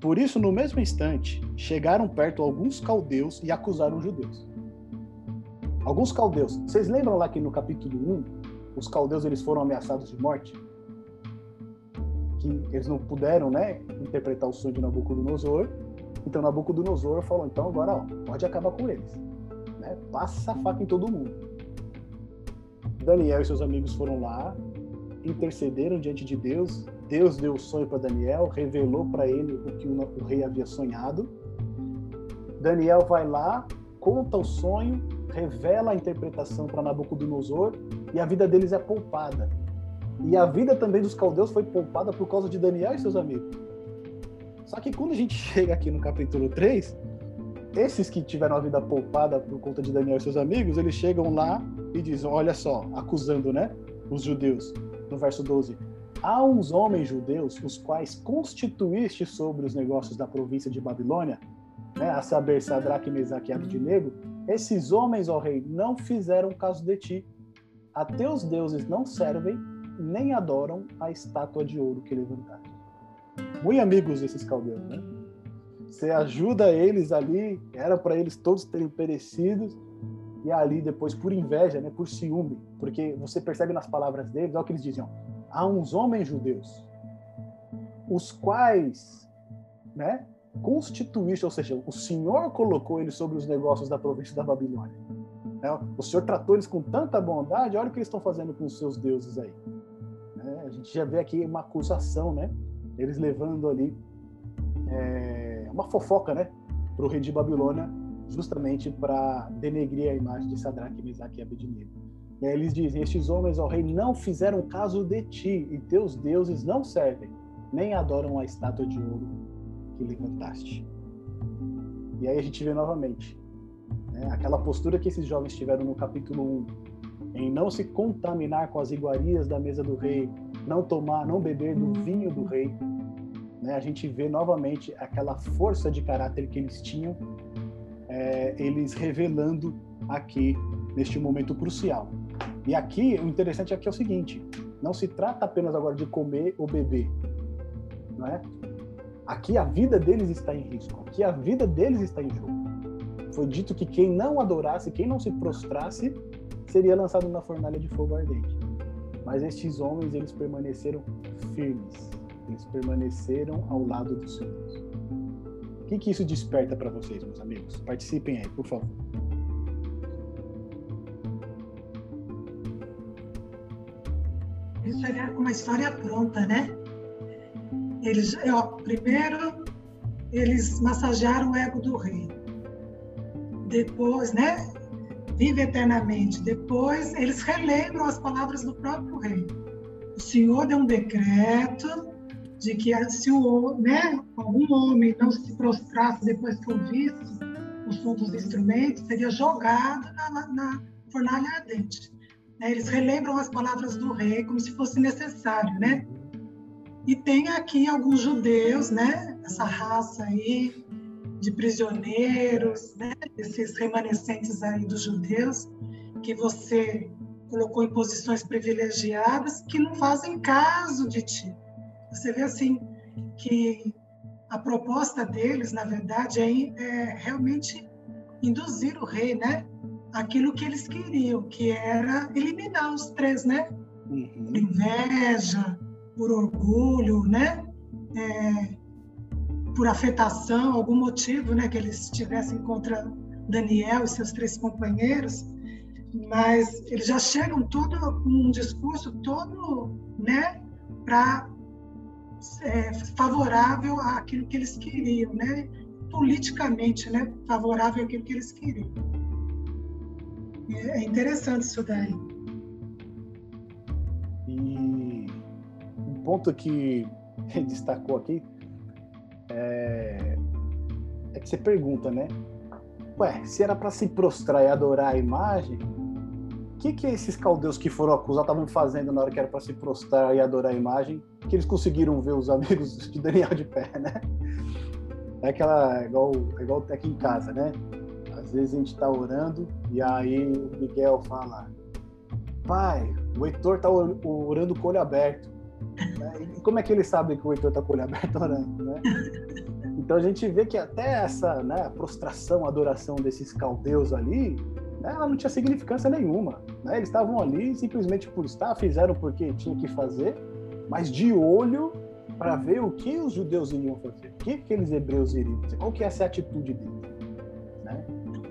Por isso, no mesmo instante, chegaram perto alguns caldeus e acusaram os judeus. Alguns caldeus. Vocês lembram lá que no capítulo 1, os caldeus eles foram ameaçados de morte? Que eles não puderam, né, interpretar o sonho de Nabucodonosor então Nabucodonosor falou: então agora ó, pode acabar com eles. Né? Passa a faca em todo mundo. Daniel e seus amigos foram lá, intercederam diante de Deus. Deus deu o sonho para Daniel, revelou para ele o que o rei havia sonhado. Daniel vai lá, conta o sonho, revela a interpretação para Nabucodonosor e a vida deles é poupada. E a vida também dos caldeus foi poupada por causa de Daniel e seus amigos. Só que quando a gente chega aqui no capítulo 3, esses que tiveram a vida poupada por conta de Daniel e seus amigos, eles chegam lá e dizem: Olha só, acusando, né? Os judeus, no verso 12: Há uns homens judeus, os quais constituíste sobre os negócios da província de Babilônia, né, a saber, Sadraque, Mesaque e Abednego, esses homens, ó rei, não fizeram caso de ti. A teus deuses não servem, nem adoram a estátua de ouro que levantaste muito amigos esses caldeus, né? Você ajuda eles ali, era para eles todos terem perecidos, e ali depois, por inveja, né, por ciúme, porque você percebe nas palavras deles, olha o que eles diziam: há uns homens judeus, os quais, né, constituíste, ou seja, o Senhor colocou eles sobre os negócios da província da Babilônia. Né? O Senhor tratou eles com tanta bondade, olha o que eles estão fazendo com os seus deuses aí. Né? A gente já vê aqui uma acusação, né? Eles levando ali é, uma fofoca, né, para o rei de Babilônia, justamente para denegrir a imagem de Sadraque, Mesaque e Abednego. E aí eles dizem: Estes homens, ó rei, não fizeram caso de ti, e teus deuses não servem, nem adoram a estátua de ouro que levantaste. E aí a gente vê novamente né, aquela postura que esses jovens tiveram no capítulo 1, em não se contaminar com as iguarias da mesa do rei, não tomar, não beber do vinho do rei. Né? A gente vê novamente aquela força de caráter que eles tinham, é, eles revelando aqui neste momento crucial. E aqui o interessante aqui é o seguinte: não se trata apenas agora de comer ou beber, não é? Aqui a vida deles está em risco, aqui a vida deles está em jogo. Foi dito que quem não adorasse, quem não se prostrasse, seria lançado na fornalha de fogo ardente. Mas estes homens, eles permaneceram firmes. Eles permaneceram ao lado do Senhor. O que, que isso desperta para vocês, meus amigos? Participem aí, por favor. Isso é uma história pronta, né? Eles, ó, primeiro, eles massagearam o ego do rei. Depois, né? Vive eternamente. Depois, eles relembram as palavras do próprio rei. O Senhor deu um decreto de que se o, né, algum homem não se prostrasse depois que ouvisse o som dos instrumentos, seria jogado na, na fornalha ardente. Né? Eles relembram as palavras do rei como se fosse necessário, né? E tem aqui alguns judeus, né? Essa raça aí de prisioneiros, né? Esses remanescentes aí dos judeus que você colocou em posições privilegiadas que não fazem caso de ti. Você vê assim que a proposta deles, na verdade, é, é realmente induzir o rei, né? aquilo que eles queriam, que era eliminar os três, né? Uhum. Por inveja, por orgulho, né? É, por afetação, algum motivo, né? Que eles tivessem contra Daniel e seus três companheiros, mas eles já chegam todo com um discurso todo, né? Para é, favorável àquilo que eles queriam, né? Politicamente, né? Favorável àquilo que eles queriam. É interessante isso daí. E um ponto que destacou aqui é, é que você pergunta, né? Ué, se era para se prostrar e adorar a imagem, o que, que esses caldeus que foram acusados estavam fazendo na hora que era para se prostrar e adorar a imagem, que eles conseguiram ver os amigos de Daniel de pé, né? É aquela, igual, igual aqui em casa, né? Às vezes a gente está orando e aí o Miguel fala: Pai, o Heitor está orando com o olho aberto. Né? E como é que ele sabe que o Heitor está com o olho aberto orando? Né? Então a gente vê que até essa né, prostração, adoração desses caldeus ali, né, ela não tinha significância nenhuma. Né? Eles estavam ali simplesmente por estar, fizeram porque tinha que fazer, mas de olho para ver o que os judeus iriam fazer, o que aqueles hebreus iriam fazer, qual que é essa atitude deles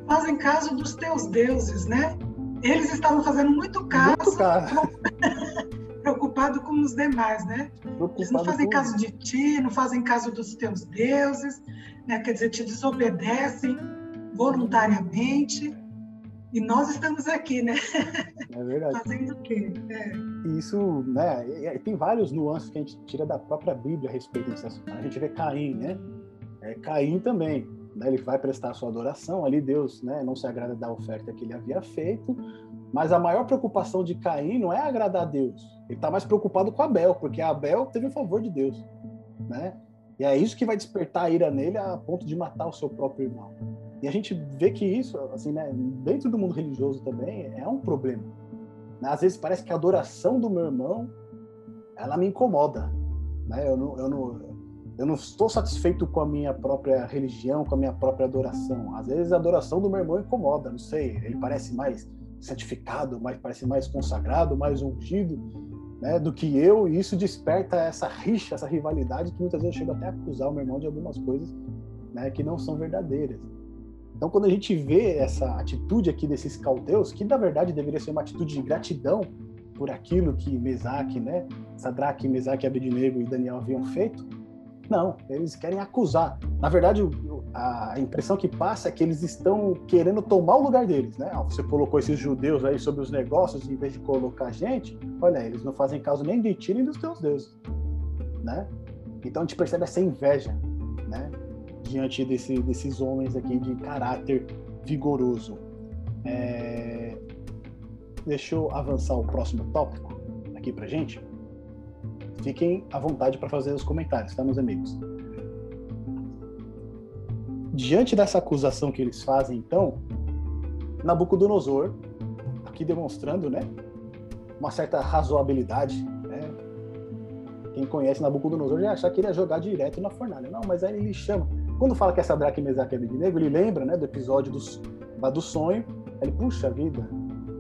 fazem caso dos teus deuses, né? Eles estavam fazendo muito caso, muito caso. preocupado com os demais, né? Preocupado Eles não fazem caso de ti, não fazem caso dos teus deuses, né? Quer dizer, te desobedecem voluntariamente. E nós estamos aqui, né? É verdade. Fazendo o quê? É. Isso, né? Tem vários nuances que a gente tira da própria Bíblia a respeito disso. A gente vê Caim, né? É, Caim também né, ele vai prestar sua adoração, ali Deus né, não se agrada da oferta que ele havia feito, mas a maior preocupação de Caim não é agradar a Deus, ele está mais preocupado com Abel, porque Abel teve o favor de Deus, né? E é isso que vai despertar a ira nele a ponto de matar o seu próprio irmão. E a gente vê que isso, assim, né, dentro do mundo religioso também, é um problema. Às vezes parece que a adoração do meu irmão, ela me incomoda. Né? Eu, não, eu, não, eu não estou satisfeito com a minha própria religião, com a minha própria adoração. Às vezes a adoração do meu irmão incomoda, não sei, ele parece mais santificado, mais, parece mais consagrado, mais ungido né, do que eu, e isso desperta essa rixa, essa rivalidade que muitas vezes eu chego até a acusar o meu irmão de algumas coisas né, que não são verdadeiras. Então, quando a gente vê essa atitude aqui desses caldeus, que na verdade deveria ser uma atitude de gratidão por aquilo que Mesaque, né, Sadraque, Mesaque, Abednego e Daniel haviam feito, não, eles querem acusar. Na verdade, a impressão que passa é que eles estão querendo tomar o lugar deles, né? Você colocou esses judeus aí sobre os negócios em vez de colocar gente. Olha, eles não fazem caso nem de ti nem dos teus deuses, né? Então a gente percebe essa inveja, né? Diante desse, desses homens aqui de caráter vigoroso. É... Deixa eu avançar o próximo tópico aqui pra gente fiquem à vontade para fazer os comentários, tá, meus amigos? Diante dessa acusação que eles fazem, então, Nabucodonosor, aqui demonstrando, né, uma certa razoabilidade, né? Quem conhece Nabucodonosor já acha que ele ia jogar direto na fornalha. Não, mas aí ele chama. Quando fala que é Sadraque, Mesaque e Abednego, ele lembra né, do episódio do, lá do sonho. Ele, puxa vida,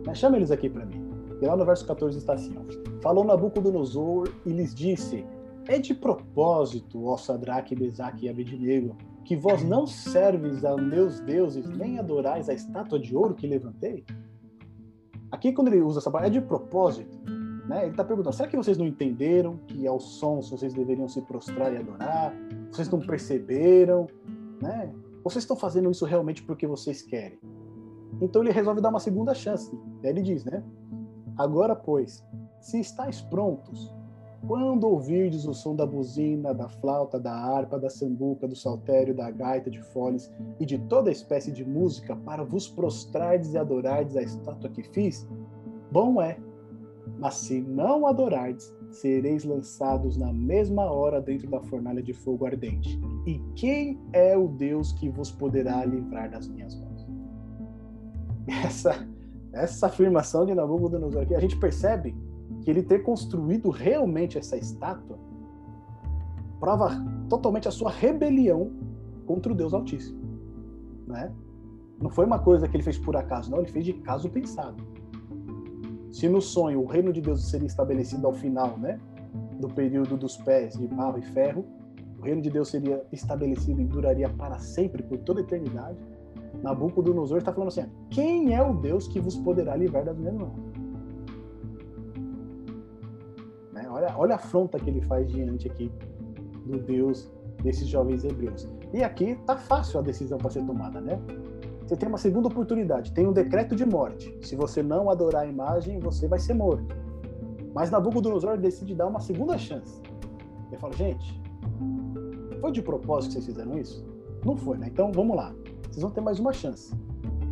né, chama eles aqui para mim. E lá no verso 14 está assim: ó, Falou Nabucodonosor e lhes disse: É de propósito, ó Sadraque, Mesaque e Abednego, que vós não serves a meus deuses, nem adorais a estátua de ouro que levantei? Aqui, quando ele usa essa palavra, é de propósito. Né? Ele está perguntando: será que vocês não entenderam que aos sons vocês deveriam se prostrar e adorar? Vocês não perceberam? Né? Vocês estão fazendo isso realmente porque vocês querem? Então ele resolve dar uma segunda chance. Aí ele diz, né? Agora, pois, se estáis prontos, quando ouvirdes o som da buzina, da flauta, da harpa, da sambuca, do saltério, da gaita de foles e de toda espécie de música para vos prostrardes e adorardes a estátua que fiz, bom é. Mas se não adorardes, sereis lançados na mesma hora dentro da fornalha de fogo ardente. E quem é o Deus que vos poderá livrar das minhas mãos? Essa, essa afirmação de Nabucodonosor aqui, a gente percebe que ele ter construído realmente essa estátua prova totalmente a sua rebelião contra o Deus Altíssimo, né? Não foi uma coisa que ele fez por acaso, não, ele fez de caso pensado. Se no sonho o reino de Deus seria estabelecido ao final, né, do período dos pés de barro e ferro, o reino de Deus seria estabelecido e duraria para sempre, por toda a eternidade. Nabucodonosor está falando assim: quem é o Deus que vos poderá livrar das minhas mãos? Olha, olha a afronta que ele faz diante aqui do Deus desses jovens hebreus. E aqui tá fácil a decisão para ser tomada, né? Você tem uma segunda oportunidade, tem um decreto de morte. Se você não adorar a imagem, você vai ser morto. Mas Nabucodonosor decide dar uma segunda chance. Ele fala, gente, foi de propósito que vocês fizeram isso? Não foi, né? Então vamos lá. Vocês vão ter mais uma chance.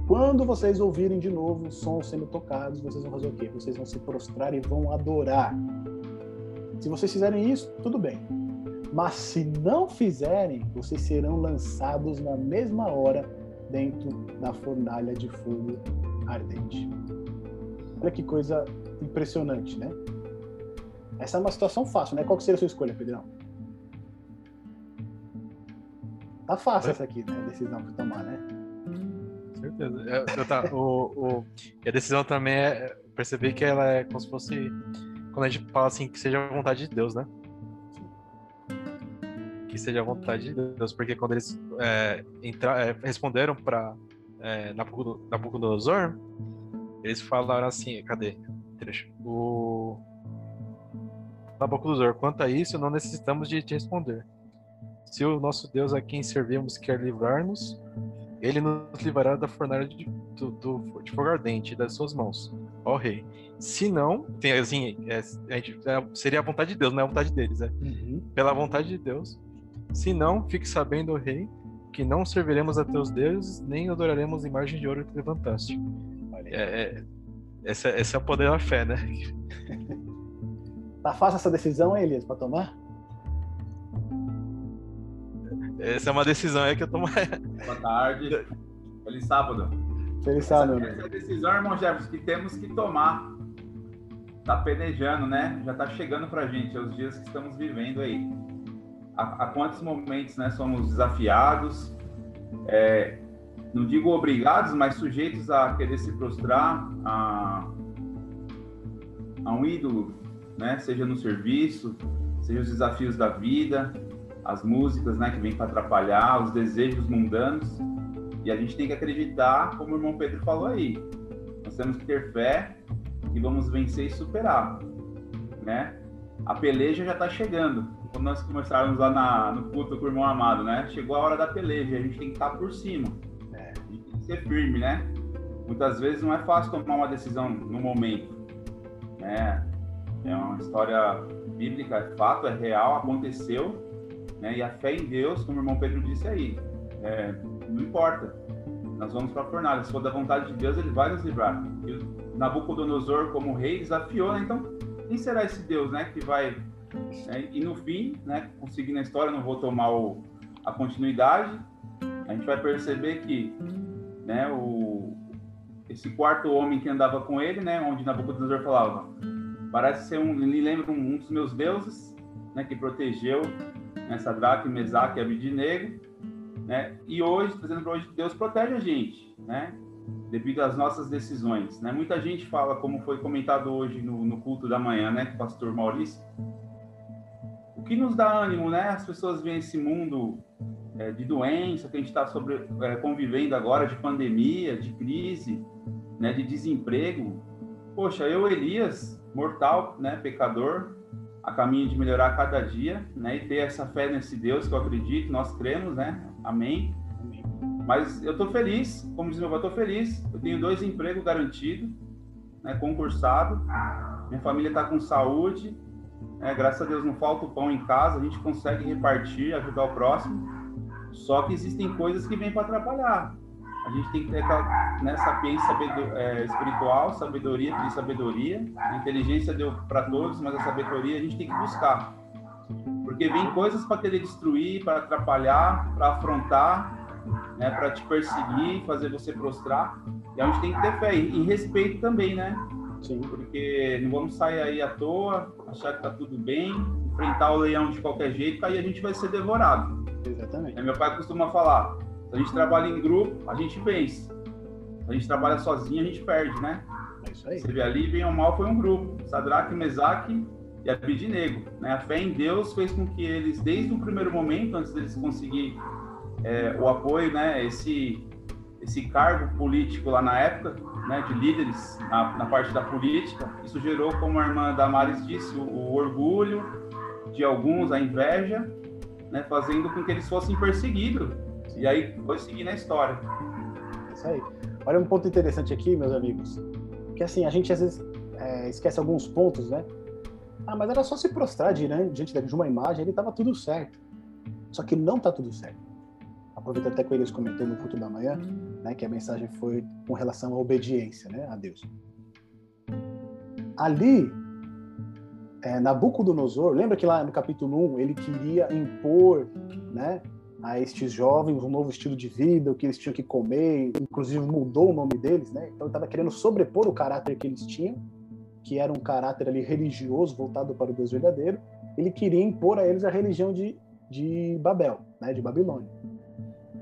Quando vocês ouvirem de novo sons sendo tocados, vocês vão fazer o quê? Vocês vão se prostrar e vão adorar. Se vocês fizerem isso, tudo bem. Mas se não fizerem, vocês serão lançados na mesma hora dentro da fornalha de fogo ardente. Olha que coisa impressionante, né? Essa é uma situação fácil, né? Qual que seria a sua escolha, Pedrão? Tá fácil essa aqui, né? A decisão para tomar, né? Certeza. Eu, eu tá, o, o, e a decisão também é perceber que ela é como se fosse quando a gente fala assim que seja a vontade de Deus, né? Que seja a vontade de Deus, porque quando eles é, entra, é, responderam para é, Nabucodonosor, eles falaram assim, cadê? O Nabucodonosor, quanto a isso, não necessitamos de te responder. Se o nosso Deus a quem servimos quer livrar-nos, ele nos livrará da fornalha de, do, do, de fogo ardente das suas mãos, ó rei. Se não, tem assim, é, a gente, é, seria a vontade de Deus, não é a vontade deles, né? Uhum. Pela vontade de Deus. Se não, fique sabendo, ó rei, que não serviremos a teus deuses, nem adoraremos a imagem de ouro que levantaste. É, é, essa, esse é o poder da fé, né? Tá fácil essa decisão, Elias, para tomar? Essa é uma decisão aí que eu tomo. Boa tarde. Feliz sábado. Feliz sábado. Essa, essa é a decisão, irmão Jefferson, que temos que tomar. Tá penejando, né? Já tá chegando pra gente, é os dias que estamos vivendo aí. A, a quantos momentos né, somos desafiados, é, não digo obrigados, mas sujeitos a querer se prostrar a, a um ídolo, né? Seja no serviço, seja os desafios da vida, as músicas, né, que vêm para atrapalhar, os desejos mundanos. E a gente tem que acreditar, como o irmão Pedro falou aí. Nós temos que ter fé que vamos vencer e superar, né? A peleja já está chegando. Quando nós começarmos lá na, no culto com o irmão amado, né? Chegou a hora da peleja, a gente tem que estar tá por cima. Né? A gente tem que ser firme, né? Muitas vezes não é fácil tomar uma decisão no momento, né? É uma história bíblica, é fato, é real, aconteceu, né? E a fé em Deus, como o irmão Pedro disse aí, é, não importa. Nós vamos para a fornalha. Se for da vontade de Deus, ele vai nos livrar. E Nabucodonosor, como rei, desafiou, né? Então, quem será esse Deus, né? Que vai. Né? E no fim, né? Conseguindo a história, não vou tomar o, a continuidade. A gente vai perceber que, né? O, esse quarto homem que andava com ele, né? Onde Nabucodonosor falava, parece ser um, me lembra um, um dos meus deuses, né? Que protegeu né, Sadraque, Mesaque e Abidnego. né? E hoje, trazendo para hoje, Deus protege a gente, né? Devido às nossas decisões, né? Muita gente fala, como foi comentado hoje no, no culto da manhã, né, com o pastor Maurício, o que nos dá ânimo, né? As pessoas veem esse mundo é, de doença que a gente está é, convivendo agora, de pandemia, de crise, né, de desemprego. Poxa, eu, Elias, mortal, né, pecador, a caminho de melhorar cada dia, né, e ter essa fé nesse Deus que eu acredito, nós cremos, né, amém. Mas eu estou feliz, como diz meu pai, estou feliz. Eu tenho dois empregos garantidos, né, concursado. Minha família está com saúde. Né, graças a Deus não falta o pão em casa, a gente consegue repartir, ajudar o próximo. Só que existem coisas que vêm para atrapalhar. A gente tem que ter né, sapiência é, espiritual, sabedoria, pedir sabedoria. A inteligência deu para todos, mas a sabedoria a gente tem que buscar. Porque vem coisas para querer destruir, para atrapalhar, para afrontar, né, para te perseguir, fazer você prostrar. E a gente tem que ter fé e, e respeito também, né? Sim. Porque não vamos sair aí à toa, achar que tá tudo bem, enfrentar o leão de qualquer jeito, aí a gente vai ser devorado. Exatamente. meu pai costuma falar: se a gente trabalha em grupo, a gente vence. Se a gente trabalha sozinho, a gente perde, né? É isso aí. Você vê ali, bem ou mal, foi um grupo. Sadraque, Mesaque e Abidinego. Né? A fé em Deus fez com que eles, desde o primeiro momento, antes deles conseguir é, o apoio, né, esse, esse cargo político lá na época, né, de líderes na, na, parte da política, isso gerou, como a irmã Damares disse, o, o orgulho de alguns, a inveja, né, fazendo com que eles fossem perseguidos. E aí foi seguir na história. Isso aí. Olha um ponto interessante aqui, meus amigos, que assim, a gente às vezes é, esquece alguns pontos, né? Ah, mas era só se prostrar diante de uma imagem, ele estava tudo certo. Só que não está tudo certo aproveito até que o Elias comentou no culto da manhã, né, que a mensagem foi com relação à obediência, né, a Deus. Ali, é, Nabucodonosor, lembra que lá no capítulo 1 ele queria impor, né, a estes jovens um novo estilo de vida, o que eles tinham que comer, inclusive mudou o nome deles, né? Então ele estava querendo sobrepor o caráter que eles tinham, que era um caráter ali religioso voltado para o Deus verdadeiro. Ele queria impor a eles a religião de, de Babel, né, de Babilônia.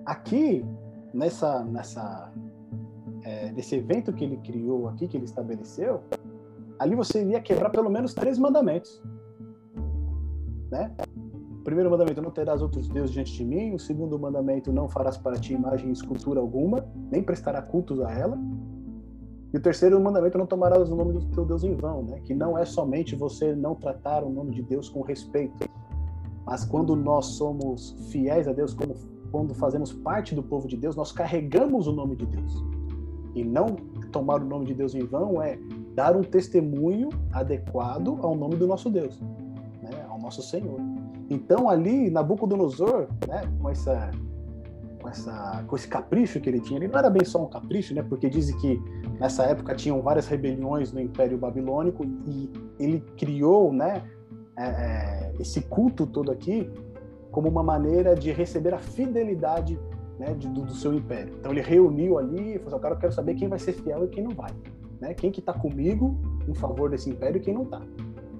Aqui, nessa, nessa, é, nesse evento que ele criou aqui, que ele estabeleceu, ali você iria quebrar pelo menos três mandamentos. Né? Primeiro mandamento, não terás outros deuses diante de mim. O segundo mandamento, não farás para ti imagem e escultura alguma, nem prestará cultos a ela. E o terceiro mandamento, não tomarás o nome do teu Deus em vão, né? que não é somente você não tratar o nome de Deus com respeito, mas quando nós somos fiéis a Deus como quando fazemos parte do povo de Deus, nós carregamos o nome de Deus. E não tomar o nome de Deus em vão é dar um testemunho adequado ao nome do nosso Deus, né, ao nosso Senhor. Então ali Nabucodonosor, né, com essa com essa com esse capricho que ele tinha, ele não era bem só um capricho, né, porque dizem que nessa época tinham várias rebeliões no Império Babilônico e ele criou, né, é, é esse culto todo aqui como uma maneira de receber a fidelidade né, de, do, do, seu império. Então ele reuniu ali e falou: assim, cara, eu quero saber quem vai ser fiel e quem não vai, né? Quem que está comigo em favor desse império e quem não está.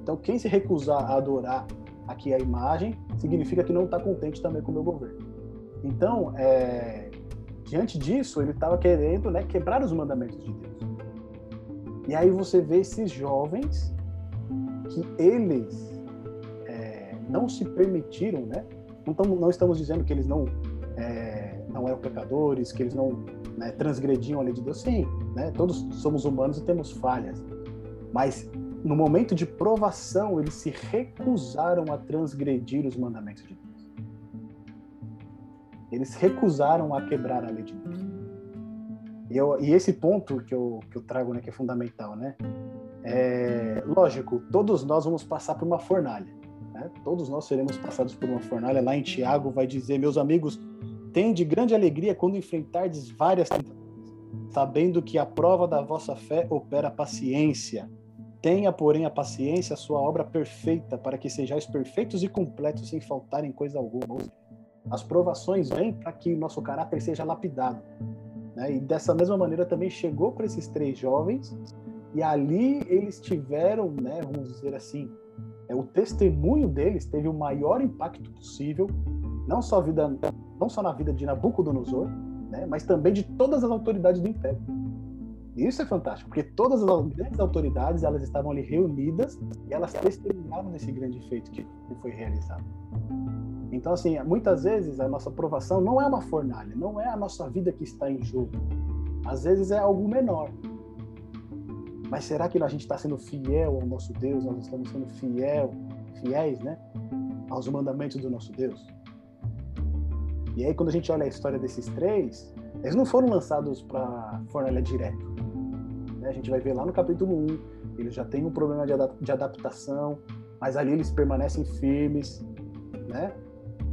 Então quem se recusar a adorar aqui a imagem significa que não está contente também com o meu governo. Então, é, diante disso, ele estava querendo né, quebrar os mandamentos de Deus. E aí você vê esses jovens que eles é, não se permitiram, né? Não, tamo, não estamos dizendo que eles não, é, não eram pecadores, que eles não né, transgrediam a lei de Deus. Sim, né, todos somos humanos e temos falhas. Mas no momento de provação, eles se recusaram a transgredir os mandamentos de Deus. Eles recusaram a quebrar a lei de Deus. E, eu, e esse ponto que eu, que eu trago, né, que é fundamental, né? É, lógico, todos nós vamos passar por uma fornalha. Né? Todos nós seremos passados por uma fornalha. Lá em Tiago vai dizer: Meus amigos, de grande alegria quando enfrentardes várias tentações, sabendo que a prova da vossa fé opera paciência. Tenha, porém, a paciência, a sua obra perfeita, para que sejais perfeitos e completos, sem faltar em coisa alguma. As provações vêm para que nosso caráter seja lapidado. Né? E dessa mesma maneira também chegou para esses três jovens, e ali eles tiveram, né, vamos dizer assim, é, o testemunho deles teve o maior impacto possível não só vida, não só na vida de Nabucodonosor, né, mas também de todas as autoridades do império. Isso é fantástico, porque todas as grandes autoridades elas estavam ali reunidas e elas testemunhavam desse grande feito que foi realizado. Então, assim, muitas vezes a nossa aprovação não é uma fornalha, não é a nossa vida que está em jogo. Às vezes é algo menor. Mas será que a gente está sendo fiel ao nosso Deus? Nós estamos sendo fiel, fiéis, né, aos mandamentos do nosso Deus? E aí, quando a gente olha a história desses três, eles não foram lançados para fornalha direto. Né? A gente vai ver lá no capítulo 1, eles já têm um problema de, adap de adaptação, mas ali eles permanecem firmes, né?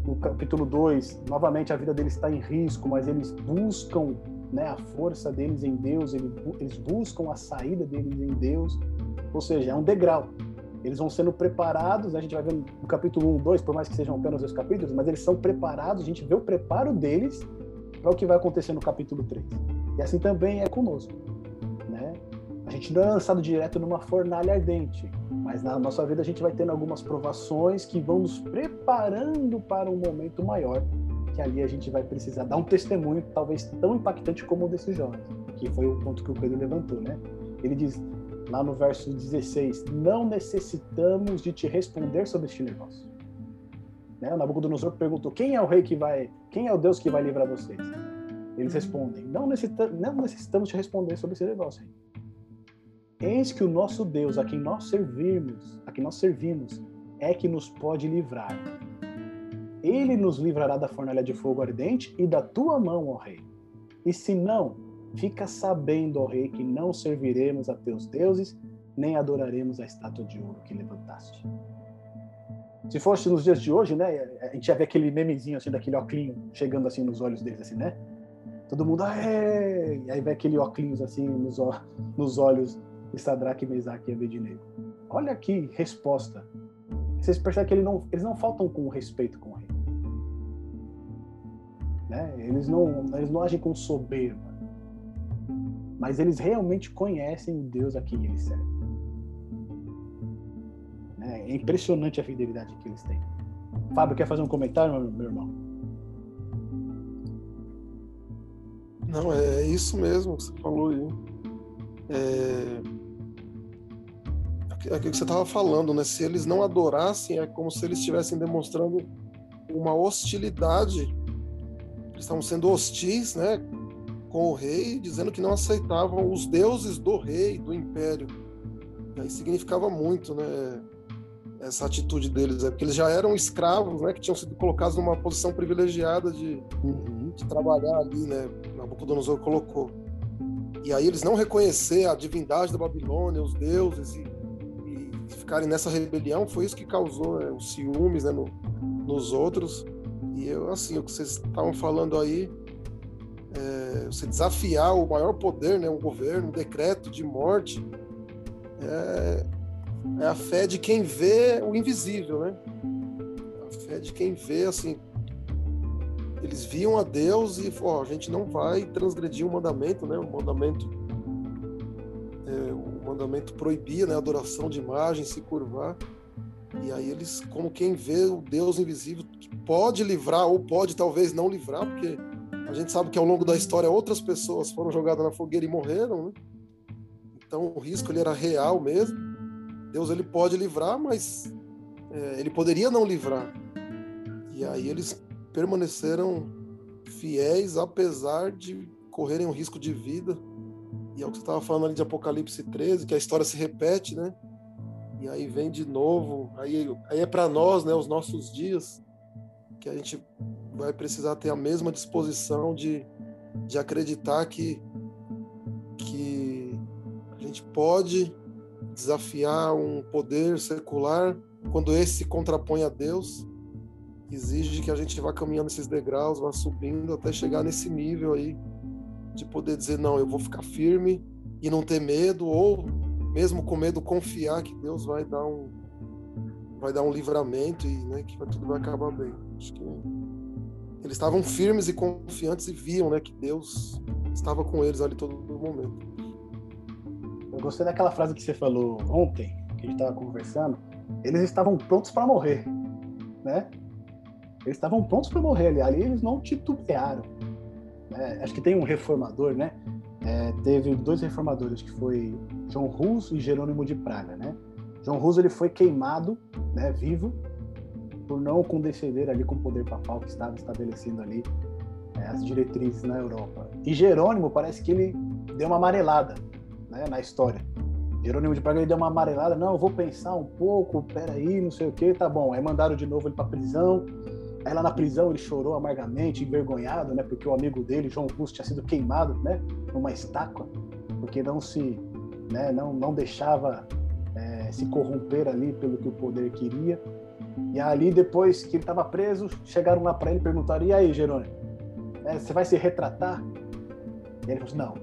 No capítulo 2, novamente a vida deles está em risco, mas eles buscam né, a força deles em Deus, eles buscam a saída deles em Deus, ou seja, é um degrau. Eles vão sendo preparados, a gente vai ver no capítulo 1, 2, por mais que sejam apenas dois capítulos, mas eles são preparados, a gente vê o preparo deles para o que vai acontecer no capítulo 3. E assim também é conosco. A gente não é lançado direto numa fornalha ardente, mas na nossa vida a gente vai tendo algumas provações que vão nos preparando para um momento maior, que ali a gente vai precisar dar um testemunho talvez tão impactante como o desses jovens, que foi o ponto que o Pedro levantou, né? Ele diz lá no verso 16: Não necessitamos de te responder sobre este negócio. Né? O Nabucodonosor perguntou: Quem é o rei que vai, quem é o Deus que vai livrar vocês? Eles respondem: Não, necessita, não necessitamos responder sobre esse negócio. Eis que o nosso Deus, a quem nós servimos, a quem nós servimos, é que nos pode livrar. Ele nos livrará da fornalha de fogo ardente e da tua mão, ó rei. E se não, fica sabendo, ó rei, que não serviremos a teus deuses, nem adoraremos a estátua de ouro que levantaste. Se fosse nos dias de hoje, né, a gente ia ver aquele memezinho assim, daquele óculos chegando assim nos olhos deles, assim, né? Todo mundo, Aê! e aí vem aquele óculos assim nos, nos olhos Sadraque, Mesaque e Abednego. Olha aqui, resposta. Vocês percebem que eles não, eles não faltam com respeito com o rei. Né? Eles, não, eles não agem com soberba. Mas eles realmente conhecem o Deus a quem eles servem. É impressionante a fidelidade que eles têm. Fábio, quer fazer um comentário, meu, irmão? Não, é isso mesmo que você falou aí. É... Aquilo que você estava falando, né? Se eles não adorassem, é como se eles estivessem demonstrando uma hostilidade. Eles estavam sendo hostis, né? Com o rei, dizendo que não aceitavam os deuses do rei, do império. E aí significava muito, né? essa atitude deles, é porque eles já eram escravos, né, que tinham sido colocados numa posição privilegiada de, uhum. de trabalhar ali, né, Nabucodonosor colocou. E aí eles não reconhecer a divindade da Babilônia, os deuses e, e ficarem nessa rebelião, foi isso que causou né, os ciúmes, né, no, nos outros. E eu, assim, o que vocês estavam falando aí, é, você desafiar o maior poder, né, um governo, um decreto de morte, é, é a fé de quem vê o invisível, né? A fé de quem vê, assim, eles viam a Deus e ó, a gente não vai transgredir o mandamento, né? O mandamento, o mandamento proibia, né? A adoração de imagem, se curvar. E aí eles, como quem vê o Deus invisível, pode livrar ou pode talvez não livrar, porque a gente sabe que ao longo da história outras pessoas foram jogadas na fogueira e morreram, né? Então o risco ele era real mesmo. Deus ele pode livrar, mas é, ele poderia não livrar. E aí eles permaneceram fiéis, apesar de correrem um risco de vida. E é o que você estava falando ali de Apocalipse 13, que a história se repete, né? E aí vem de novo, aí, aí é para nós, né, os nossos dias, que a gente vai precisar ter a mesma disposição de, de acreditar que, que a gente pode desafiar um poder secular, quando esse se contrapõe a Deus, exige que a gente vá caminhando esses degraus, vá subindo até chegar nesse nível aí de poder dizer não, eu vou ficar firme e não ter medo ou mesmo com medo confiar que Deus vai dar um vai dar um livramento e né, que tudo vai acabar bem. Acho que eles estavam firmes e confiantes e viam, né, que Deus estava com eles ali todo momento. Eu gostei daquela frase que você falou ontem, que a gente estava conversando. Eles estavam prontos para morrer, né? Eles estavam prontos para morrer ali. Ali eles não titubearam. É, acho que tem um reformador, né? É, teve dois reformadores, que foi João Rus e Jerônimo de Praga, né? João Rus ele foi queimado, né, vivo, por não condescender ali com o poder papal que estava estabelecendo ali é, as diretrizes na Europa. E Jerônimo parece que ele deu uma amarelada, né, na história. Jerônimo de Praga ele deu uma amarelada, não, vou pensar um pouco, peraí, não sei o que, tá bom. Aí mandaram de novo ele para prisão. Aí lá na prisão ele chorou amargamente, envergonhado, né, porque o amigo dele, João Rus, tinha sido queimado, né, numa estátua, porque não se, né, não, não deixava é, se corromper ali pelo que o poder queria. E ali, depois que ele estava preso, chegaram lá para ele e perguntaram: E aí, Jerônimo, é, você vai se retratar? E ele falou assim: Não,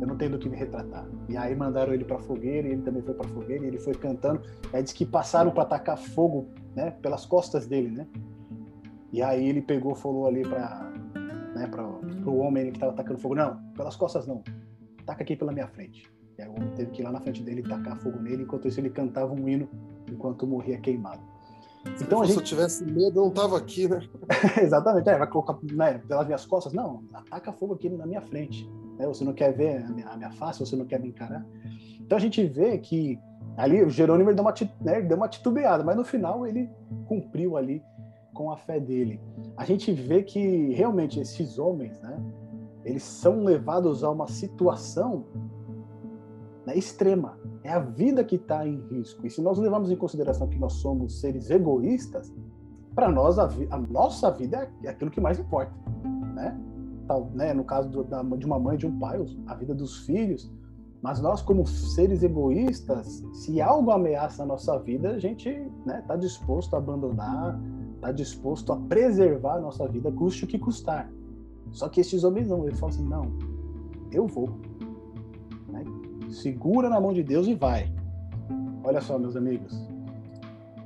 eu não tenho do que me retratar. E aí mandaram ele para fogueira, e ele também foi para fogueira, e ele foi cantando. Aí diz que passaram para atacar fogo né, pelas costas dele, né? E aí ele pegou, falou ali para né, o homem que estava atacando fogo: Não, pelas costas não, taca aqui pela minha frente. E aí o homem teve que ir lá na frente dele tacar fogo nele, enquanto isso ele cantava um hino enquanto morria queimado. Então, se gente... eu tivesse medo, eu não tava aqui, né? Exatamente, é, vai colocar né, pelas minhas costas? Não, ataca fogo aqui na minha frente. Né? Você não quer ver a minha, a minha, face, você não quer me encarar. Então a gente vê que ali o Jerônimo deu uma, né, deu uma titubeada, mas no final ele cumpriu ali com a fé dele. A gente vê que realmente esses homens, né, eles são levados a uma situação né, extrema. É a vida que está em risco. E se nós levamos em consideração que nós somos seres egoístas, para nós a, a, nossa vida é aquilo que mais importa, né? Tal, né? No caso do, da, de uma mãe de um pai, a vida dos filhos. Mas nós, como seres egoístas, se algo ameaça a nossa vida, a gente está né, tá disposto a abandonar, está disposto a preservar a nossa vida, custe o que custar. Só que esses homens não, eles falam assim: não, eu vou segura na mão de Deus e vai. Olha só, meus amigos.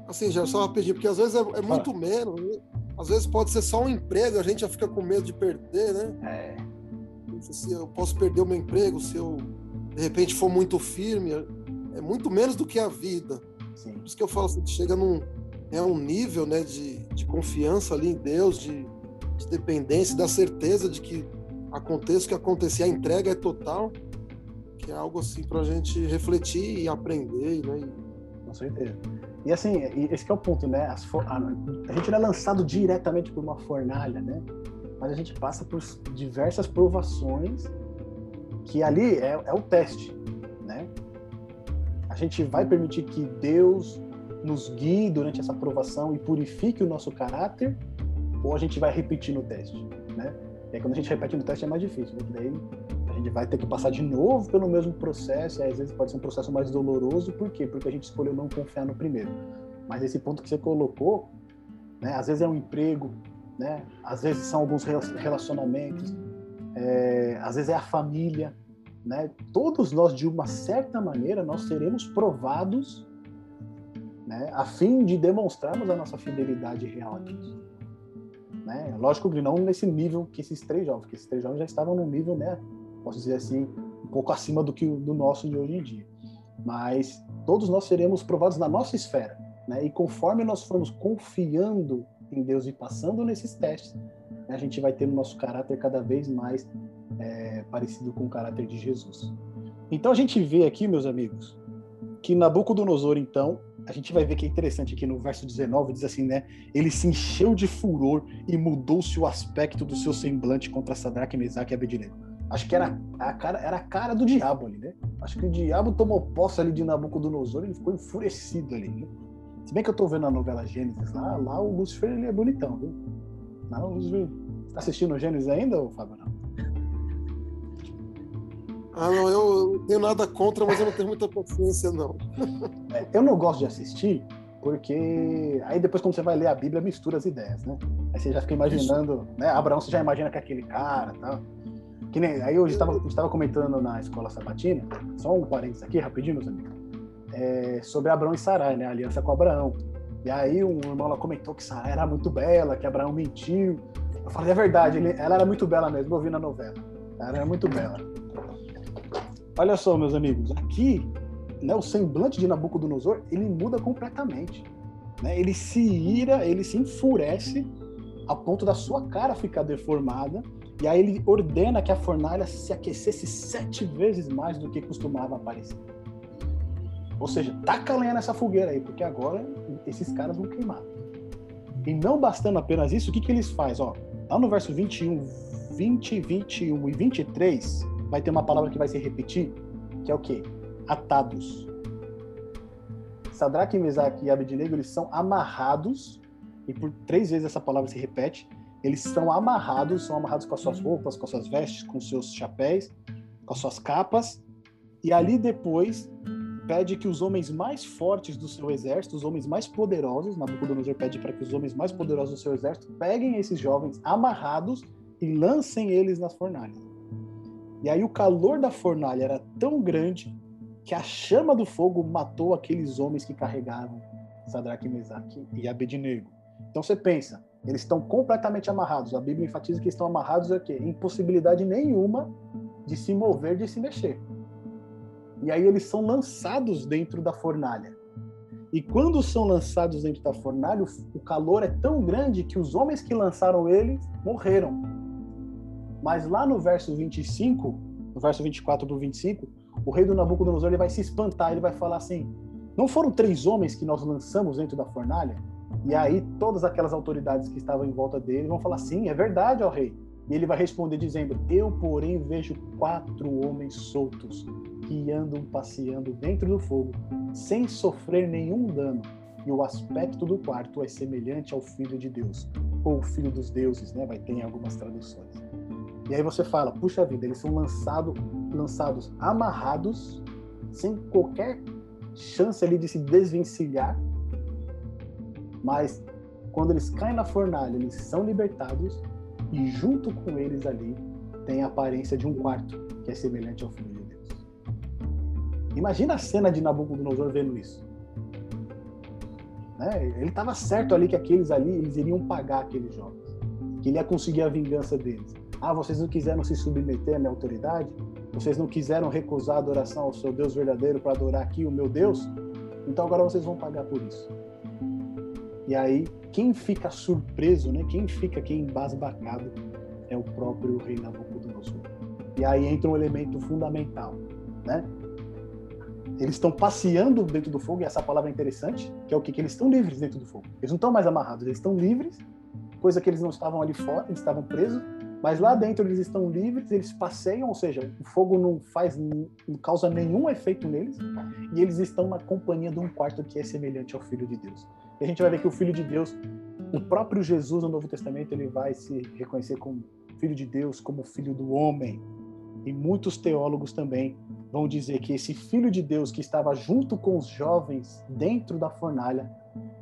Assim, já só pedir, porque às vezes é, é muito menos, né? às vezes pode ser só um emprego, a gente já fica com medo de perder, né? É. Se eu posso perder o meu emprego, se eu de repente for muito firme, é muito menos do que a vida. Sim. Por isso que eu falo assim, chega num é um nível né, de, de confiança ali em Deus, de, de dependência, da certeza de que aconteça o que acontecer, a entrega é total que é algo assim para a gente refletir e aprender, né? Com certeza. E assim, esse é o ponto, né? a, gente não é lançado diretamente por uma fornalha, né? Mas a gente passa por diversas provações que ali é, é o teste, né? A gente vai permitir que Deus nos guie durante essa provação e purifique o nosso caráter, ou a gente vai repetir no teste, né? E aí, quando a gente repete no teste é mais difícil, porque daí a gente vai ter que passar de novo pelo mesmo processo, e às vezes pode ser um processo mais doloroso, por quê? Porque a gente escolheu não confiar no primeiro. Mas esse ponto que você colocou, né, às vezes é um emprego, né, às vezes são alguns relacionamentos, é, às vezes é a família, né? Todos nós, de uma certa maneira, nós seremos provados, né, a fim de demonstrarmos a nossa fidelidade real a Deus. Né? Lógico que não nesse nível que esses três jovens, porque esses três jovens já estavam num nível, né, posso dizer assim, um pouco acima do que do nosso de hoje em dia. Mas todos nós seremos provados na nossa esfera, né? E conforme nós formos confiando em Deus e passando nesses testes, né, a gente vai ter o nosso caráter cada vez mais é, parecido com o caráter de Jesus. Então a gente vê aqui, meus amigos, que Nabucodonosor, então, a gente vai ver que é interessante aqui no verso 19, diz assim, né? Ele se encheu de furor e mudou-se o aspecto do seu semblante contra Sadraque, Mesaque e Abednego. Acho que era a cara, era a cara do diabo ali, né? Acho que o diabo tomou posse ali de Nabucodonosor e ele ficou enfurecido ali, né? Se bem que eu tô vendo a novela Gênesis lá, lá o Lúcifer ele é bonitão, viu? Não, o Lúcifer... Tá assistindo Gênesis ainda, Fábio? Não? Ah, não, eu tenho nada contra, mas eu não tenho muita paciência, não. É, eu não gosto de assistir, porque aí depois quando você vai ler a Bíblia, mistura as ideias, né? Aí você já fica imaginando, né? Abraão, você já imagina que é aquele cara tal. Que nem, aí estava, estava comentando na escola sabatina, só um parênteses aqui, rapidinho, meus amigos, é, sobre Abraão e Sarai, né? A aliança com Abraão. E aí um irmão lá comentou que Sarai era muito bela, que Abraão mentiu. Eu falei, é verdade, ele, ela era muito bela mesmo, eu vi na novela. Ela era muito bela. Olha só, meus amigos, aqui, né, o semblante de Nabucodonosor, ele muda completamente. Né? Ele se ira, ele se enfurece a ponto da sua cara ficar deformada. E aí ele ordena que a fornalha se aquecesse sete vezes mais do que costumava aparecer. Ou seja, taca lenha nessa fogueira aí, porque agora esses caras vão queimar. E não bastando apenas isso, o que, que eles fazem? Ó, lá no verso 21, 20, 21 e 23, vai ter uma palavra que vai se repetir, que é o quê? Atados. Sadraque, Mesaque e Abednego, eles são amarrados, e por três vezes essa palavra se repete, eles são amarrados, são amarrados com as suas roupas, com as suas vestes, com os seus chapéus, com as suas capas, e ali depois pede que os homens mais fortes do seu exército, os homens mais poderosos, Nabucodonosor pede para que os homens mais poderosos do seu exército peguem esses jovens amarrados e lancem eles nas fornalhas. E aí o calor da fornalha era tão grande que a chama do fogo matou aqueles homens que carregavam Sadraque, Mesaque e Abednego. Então você pensa, eles estão completamente amarrados. A Bíblia enfatiza que estão amarrados é quê? Impossibilidade nenhuma de se mover, de se mexer. E aí eles são lançados dentro da fornalha. E quando são lançados dentro da fornalha, o calor é tão grande que os homens que lançaram eles morreram. Mas lá no verso 25, no verso 24 para o 25, o rei do Nabucodonosor ele vai se espantar, ele vai falar assim: Não foram três homens que nós lançamos dentro da fornalha? E aí todas aquelas autoridades que estavam em volta dele vão falar: Sim, é verdade, ó rei. E ele vai responder dizendo: Eu, porém, vejo quatro homens soltos que andam passeando dentro do fogo, sem sofrer nenhum dano. E o aspecto do quarto é semelhante ao Filho de Deus, ou Filho dos Deuses, né? Vai ter em algumas traduções. E aí você fala, puxa vida, eles são lançado, lançados amarrados, sem qualquer chance ali de se desvencilhar, mas quando eles caem na fornalha, eles são libertados e junto com eles ali tem a aparência de um quarto que é semelhante ao Filho de Deus. Imagina a cena de Nabucodonosor vendo isso. Né? Ele estava certo ali que aqueles ali eles iriam pagar aqueles jovens, que ele ia conseguir a vingança deles. Ah, vocês não quiseram se submeter à minha autoridade? Vocês não quiseram recusar a adoração ao seu Deus verdadeiro para adorar aqui o meu Deus? Então agora vocês vão pagar por isso. E aí, quem fica surpreso, né? quem fica aqui embasbacado é o próprio rei Nabucodonosor. E aí entra um elemento fundamental, né? Eles estão passeando dentro do fogo, e essa palavra é interessante, que é o que? Que eles estão livres dentro do fogo. Eles não estão mais amarrados, eles estão livres, coisa que eles não estavam ali fora, eles estavam presos, mas lá dentro eles estão livres, eles passeiam, ou seja, o fogo não faz, não causa nenhum efeito neles, e eles estão na companhia de um quarto que é semelhante ao Filho de Deus. E a gente vai ver que o Filho de Deus, o próprio Jesus no Novo Testamento, ele vai se reconhecer como Filho de Deus, como Filho do homem. E muitos teólogos também vão dizer que esse Filho de Deus que estava junto com os jovens dentro da fornalha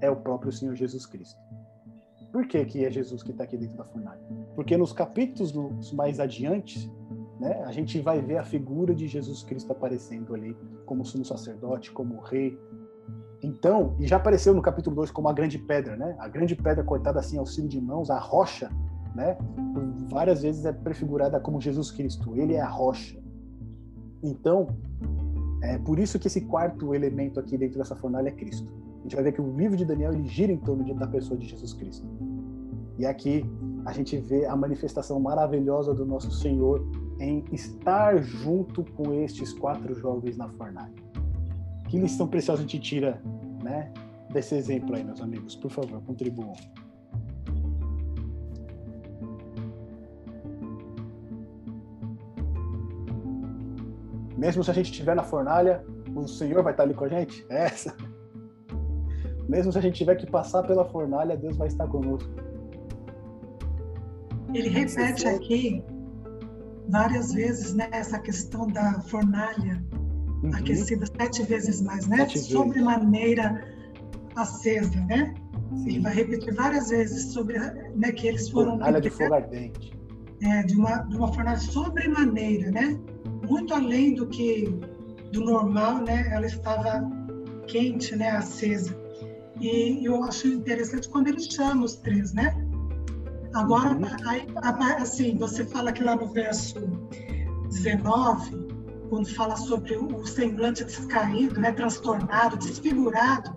é o próprio Senhor Jesus Cristo. Por que, que é Jesus que está aqui dentro da fornalha? Porque nos capítulos mais adiante, né, a gente vai ver a figura de Jesus Cristo aparecendo ali como sumo sacerdote, como rei. Então, e já apareceu no capítulo 2 como a grande pedra, né? A grande pedra cortada assim ao cimo de mãos, a rocha, né? Várias vezes é prefigurada como Jesus Cristo. Ele é a rocha. Então, é por isso que esse quarto elemento aqui dentro dessa fornalha é Cristo. A gente vai ver que o livro de Daniel ele gira em torno da pessoa de Jesus Cristo. E aqui a gente vê a manifestação maravilhosa do nosso Senhor em estar junto com estes quatro jovens na fornalha. Que lição preciosa a gente tira né, desse exemplo aí, meus amigos? Por favor, contribuam. Mesmo se a gente estiver na fornalha, o Senhor vai estar ali com a gente? É essa. Mesmo se a gente tiver que passar pela fornalha, Deus vai estar conosco. Ele repete aqui várias vezes né, essa questão da fornalha uhum. aquecida sete vezes mais, né? Sete sobre maneira acesa, né? Sim. Ele vai repetir várias vezes sobre né, que eles foram fornalha de fogo ardente. É, de uma de uma fornalha sobremaneira, né? muito além do que do normal, né? Ela estava quente, né? Acesa. E eu acho interessante quando ele chama os três, né? Agora, uhum. aí, assim, você fala que lá no verso 19, quando fala sobre o semblante descaído, né, transtornado, desfigurado,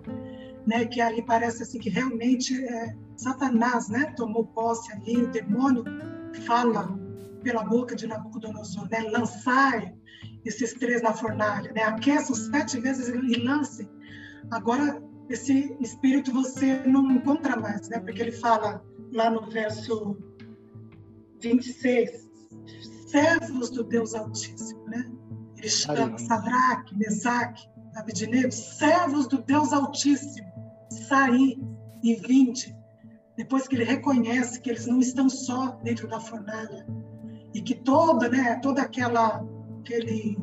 né, que ali parece assim que realmente é, Satanás, né, tomou posse ali, o demônio fala pela boca de Nabucodonosor, né, lançai esses três na fornalha, né, aqueçam sete vezes e lancem. Agora, esse espírito você não encontra mais, né, porque ele fala lá no verso 26, servos do Deus Altíssimo, né? Ele chama Sadraque, Mesaque, Abednego, servos do Deus Altíssimo, saí e vinde. Depois que ele reconhece que eles não estão só dentro da fornalha e que toda, né, toda aquela aquele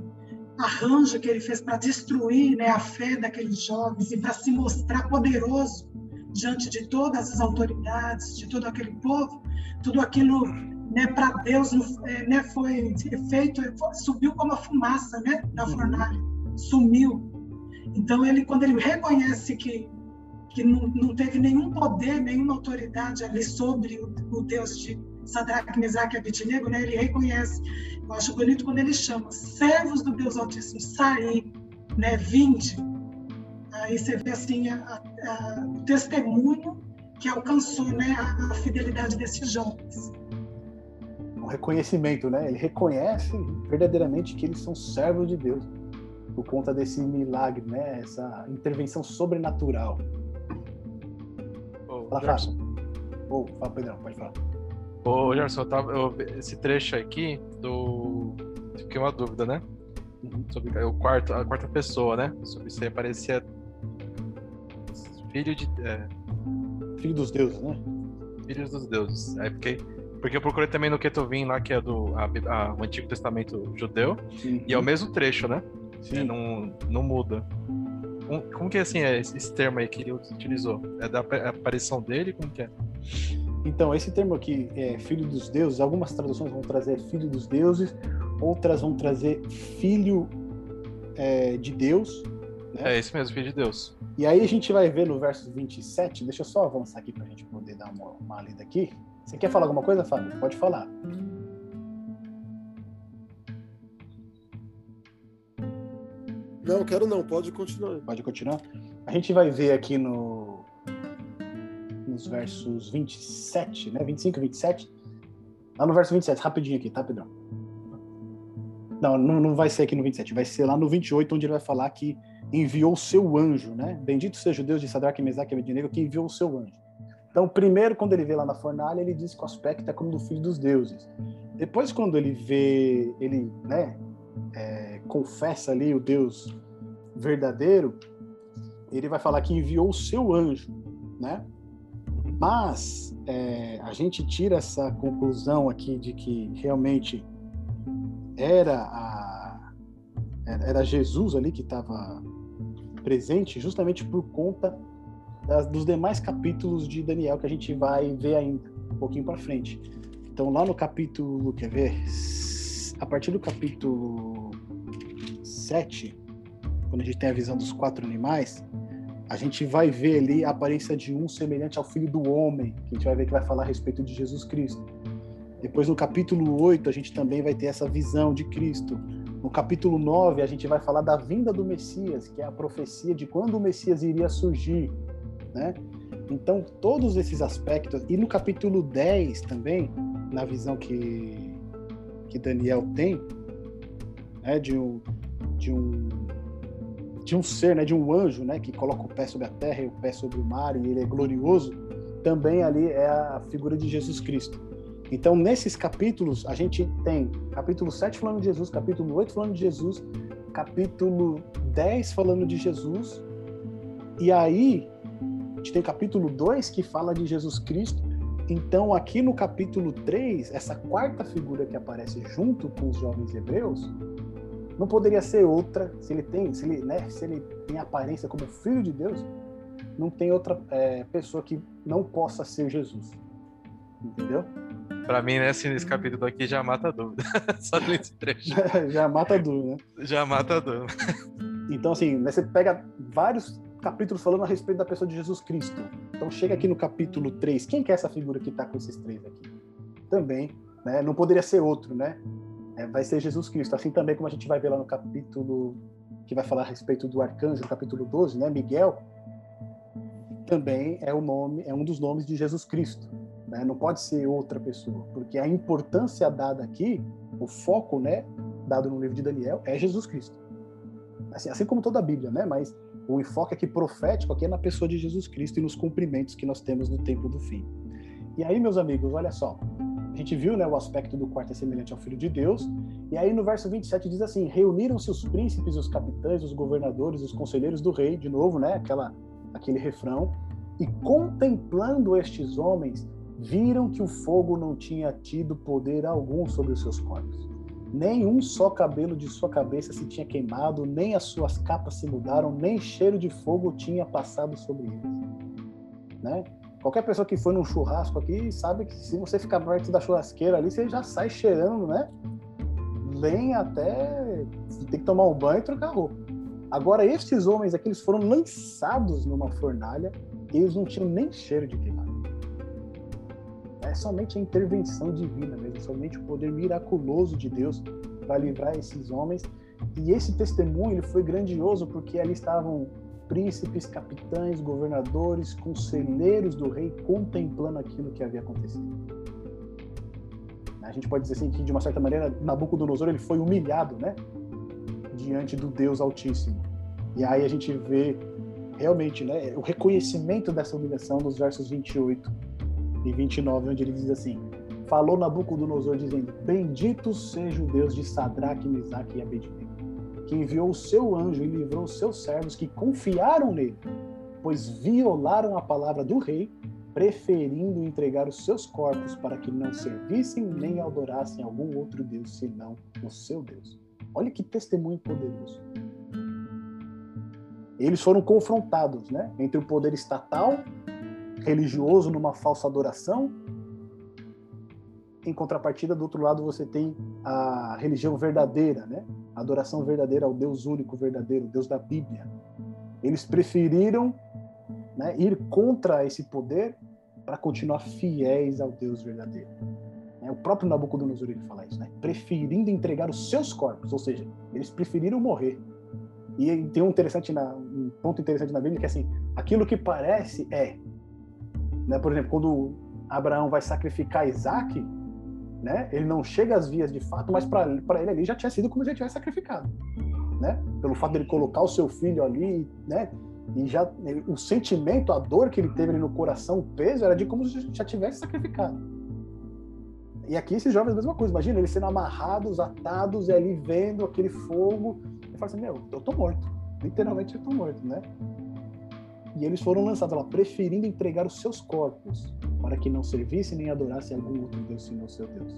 arranjo que ele fez para destruir, né, a fé daqueles jovens e para se mostrar poderoso diante de todas as autoridades, de todo aquele povo, tudo aquilo né, para Deus é, né, foi feito, subiu como a fumaça né, da uhum. fornalha, sumiu. Então, ele, quando ele reconhece que, que não, não teve nenhum poder, nenhuma autoridade ali sobre o, o Deus de Sadraque, Mesaque e Abednego, né, ele reconhece. Eu acho bonito quando ele chama servos do Deus Altíssimo, sair, né, vinde. Aí você vê assim a, a, o testemunho que alcançou né, a, a fidelidade desses jovens reconhecimento, né? Ele reconhece verdadeiramente que eles são servos de Deus por conta desse milagre, né? Essa intervenção sobrenatural. Ô, fala, Gerson. Ô, fala, Pedrão, pode falar. Ô, Gerson, eu tava, eu, esse trecho aqui do... Fiquei uma dúvida, né? Uhum. Sobre o quarto, a quarta pessoa, né? Sobre se aparecia filho de... É... Filho dos deuses, né? Filhos dos deuses. Aí fiquei porque eu procurei também no Ketuvim lá, que é do a, a, o Antigo Testamento judeu, Sim. e é o mesmo trecho, né? Sim. É, não, não muda. Como, como que é assim, é esse termo aí que ele utilizou? É da aparição dele? Como que é? Então, esse termo aqui é filho dos deuses, algumas traduções vão trazer filho dos deuses, outras vão trazer filho é, de Deus. Né? É esse mesmo, filho de Deus. E aí a gente vai ver no verso 27, deixa eu só avançar aqui para a gente poder dar uma, uma lida aqui. Você quer falar alguma coisa, Fábio? Pode falar. Não, quero não, pode continuar. Pode continuar? A gente vai ver aqui no nos versos 27, né? 25 e 27. Lá no verso 27, rapidinho aqui, tá, Pedrão? Não, não, não vai ser aqui no 27, vai ser lá no 28, onde ele vai falar que enviou o seu anjo, né? Bendito seja o Deus de Sadraque, Mesaque e Abednego, que enviou o seu anjo. Então, primeiro, quando ele vê lá na fornalha, ele diz que o aspecto é como do filho dos deuses. Depois, quando ele vê, ele né, é, confessa ali o Deus verdadeiro, ele vai falar que enviou o seu anjo, né? Mas é, a gente tira essa conclusão aqui de que realmente era a, era Jesus ali que estava presente, justamente por conta das, dos demais capítulos de Daniel que a gente vai ver ainda um pouquinho para frente. Então, lá no capítulo, quer ver? A partir do capítulo 7, quando a gente tem a visão dos quatro animais, a gente vai ver ali a aparência de um semelhante ao filho do homem, que a gente vai ver que vai falar a respeito de Jesus Cristo. Depois, no capítulo 8, a gente também vai ter essa visão de Cristo. No capítulo 9, a gente vai falar da vinda do Messias, que é a profecia de quando o Messias iria surgir né? Então, todos esses aspectos, e no capítulo 10 também, na visão que, que Daniel tem, né, de um, de um de um ser, né, de um anjo, né, que coloca o pé sobre a terra e o pé sobre o mar e ele é glorioso, também ali é a figura de Jesus Cristo. Então, nesses capítulos, a gente tem capítulo 7 falando de Jesus, capítulo 8 falando de Jesus, capítulo 10 falando de Jesus, e aí a gente tem capítulo 2 que fala de Jesus Cristo. Então, aqui no capítulo 3, essa quarta figura que aparece junto com os jovens hebreus, não poderia ser outra, se ele tem, se ele, né, se ele tem aparência como filho de Deus, não tem outra é, pessoa que não possa ser Jesus. Entendeu? Para mim, né, nesse capítulo aqui já mata a dúvida. Só nesse trecho. já mata a dúvida. Né? Já mata a dúvida. Então, assim, né, você pega vários capítulos falando a respeito da pessoa de Jesus Cristo. Então chega aqui no capítulo 3, quem que é essa figura que está com esses três aqui? Também, né? Não poderia ser outro, né? É, vai ser Jesus Cristo. Assim também como a gente vai ver lá no capítulo que vai falar a respeito do arcanjo, capítulo 12, né? Miguel também é o nome, é um dos nomes de Jesus Cristo. Né? Não pode ser outra pessoa, porque a importância dada aqui, o foco, né, dado no livro de Daniel, é Jesus Cristo. Assim, assim como toda a Bíblia, né? Mas o enfoque aqui profético aqui é na pessoa de Jesus Cristo e nos cumprimentos que nós temos no tempo do fim. E aí, meus amigos, olha só. A gente viu né, o aspecto do quarto é semelhante ao Filho de Deus. E aí no verso 27 diz assim: Reuniram-se os príncipes, os capitães, os governadores, os conselheiros do rei, de novo, né? Aquela, aquele refrão. E contemplando estes homens, viram que o fogo não tinha tido poder algum sobre os seus corpos. Nem um só cabelo de sua cabeça se tinha queimado, nem as suas capas se mudaram, nem cheiro de fogo tinha passado sobre eles. Né? Qualquer pessoa que foi num churrasco aqui sabe que se você ficar perto da churrasqueira ali, você já sai cheirando, né? Vem até. Tem que tomar um banho e trocar roupa. Agora, esses homens aqui, eles foram lançados numa fornalha e eles não tinham nem cheiro de queimado. É somente a intervenção divina mesmo, somente o poder miraculoso de Deus para livrar esses homens. E esse testemunho ele foi grandioso porque ali estavam príncipes, capitães, governadores, conselheiros do rei contemplando aquilo que havia acontecido. A gente pode dizer assim que de uma certa maneira Nabucodonosor ele foi humilhado, né, diante do Deus Altíssimo. E aí a gente vê realmente, né, o reconhecimento dessa humilhação nos versos 28 e 29, onde ele diz assim: Falou Nabucodonosor dizendo: Bendito seja o Deus de Sadraque, Mesaque e Abednego que enviou o seu anjo e livrou seus servos que confiaram nele, pois violaram a palavra do rei, preferindo entregar os seus corpos para que não servissem nem adorassem algum outro Deus senão o seu Deus. Olha que testemunho poderoso. Eles foram confrontados, né, entre o poder estatal, religioso numa falsa adoração, em contrapartida, do outro lado, você tem a religião verdadeira, né? A adoração verdadeira ao Deus único, verdadeiro, Deus da Bíblia. Eles preferiram né, ir contra esse poder para continuar fiéis ao Deus verdadeiro. É, o próprio Nabucodonosor ele fala isso, né? Preferindo entregar os seus corpos, ou seja, eles preferiram morrer. E tem um interessante na, um ponto interessante na Bíblia que é assim, aquilo que parece é, né? Por exemplo, quando Abraão vai sacrificar Isaac, né? Ele não chega às vias de fato, mas para ele ali já tinha sido como se ele tivesse sacrificado, né? Pelo fato dele colocar o seu filho ali, né? E já o sentimento, a dor que ele teve ali no coração, o peso era de como se já tivesse sacrificado. E aqui esses jovens a mesma coisa. Imagina eles sendo amarrados, atados e ali vendo aquele fogo. E fala assim: Meu, eu tô morto. Literalmente eu tô morto, né? E eles foram lançados lá, preferindo entregar os seus corpos para que não servissem nem adorassem algum outro Deus senão o seu Deus.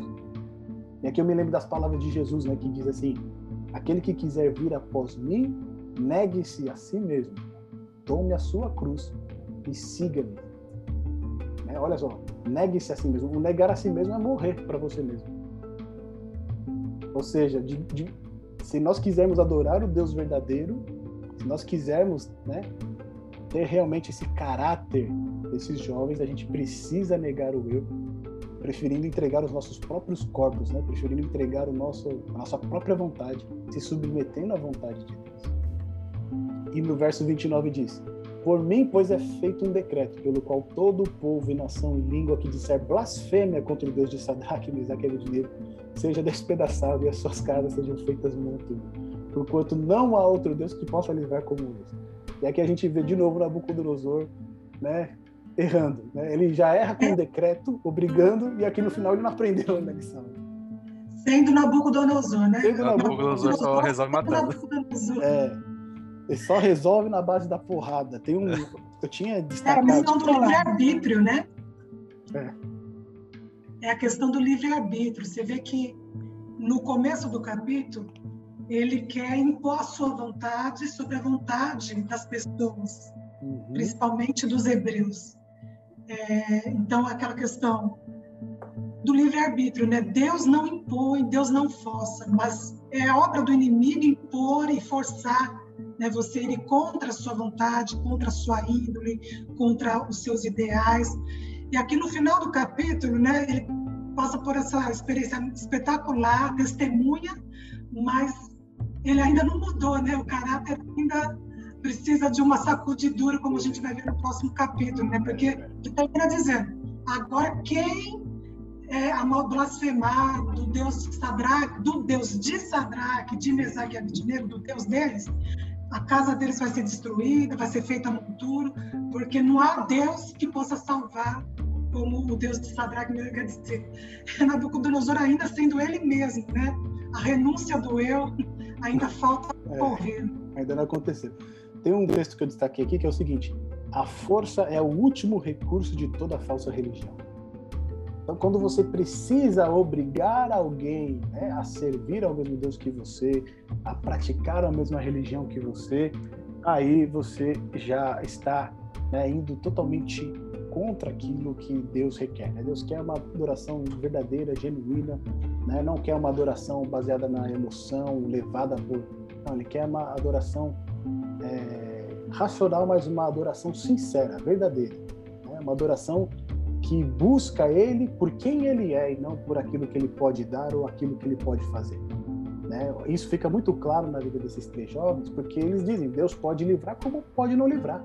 E aqui eu me lembro das palavras de Jesus, né, que diz assim: Aquele que quiser vir após mim, negue-se a si mesmo, tome a sua cruz e siga-me. Né? Olha só, negue-se a si mesmo. O negar a si mesmo é morrer para você mesmo. Ou seja, de, de, se nós quisermos adorar o Deus verdadeiro, se nós quisermos né, ter realmente esse caráter desses jovens, a gente precisa negar o eu, preferindo entregar os nossos próprios corpos, né? preferindo entregar o nosso, a nossa própria vontade, se submetendo à vontade de Deus. E no verso 29 diz: Por mim, pois, é feito um decreto, pelo qual todo povo e nação e língua que disser blasfêmia contra o Deus de Sadraque, Mesaque e Abednego seja despedaçado e as suas casas sejam feitas monturas, porquanto não há outro Deus que possa livrar como esse e aqui a gente vê de novo Nabucodonosor, né, errando. Né? Ele já erra com um decreto, obrigando, e aqui no final ele não aprendeu a lição. Sendo Nabucodonosor, né? Sendo Nabucodonosor só resolve matando. É, ele só resolve na base da porrada. Tem um... Eu tinha destacado... É a questão do livre-arbítrio, né? É. É a questão do livre-arbítrio. Você vê que no começo do capítulo, ele quer impor a sua vontade sobre a vontade das pessoas, uhum. principalmente dos hebreus. É, então, aquela questão do livre-arbítrio, né? Deus não impõe, Deus não força, mas é obra do inimigo impor e forçar né, você ir contra a sua vontade, contra a sua índole, contra os seus ideais. E aqui no final do capítulo, né, ele passa por essa experiência espetacular, testemunha, mas ele ainda não mudou, né? O caráter ainda precisa de uma sacudidura, como a gente vai ver no próximo capítulo, né? Porque termina dizendo: agora quem é, a blasfemar do Deus de Sadraque, do Deus de Sadraque, de Mesaque e Abednego, do Deus deles, a casa deles vai ser destruída, vai ser feita monturo, porque não há Deus que possa salvar como o Deus de Sadraque, quer dizer, Nabucodonosor ainda sendo ele mesmo, né? A renúncia do eu ainda falta é, correr. Ainda não aconteceu. Tem um texto que eu destaquei aqui que é o seguinte: a força é o último recurso de toda falsa religião. Então, quando você precisa obrigar alguém né, a servir ao mesmo Deus que você, a praticar a mesma religião que você, aí você já está né, indo totalmente contra aquilo que Deus requer. Né? Deus quer uma adoração verdadeira, genuína, né? não quer uma adoração baseada na emoção, levada por. Não, ele quer uma adoração é, racional, mas uma adoração sincera, verdadeira. Né? Uma adoração que busca Ele por quem Ele é e não por aquilo que Ele pode dar ou aquilo que Ele pode fazer. Né? Isso fica muito claro na vida desses três jovens, porque eles dizem Deus pode livrar como pode não livrar.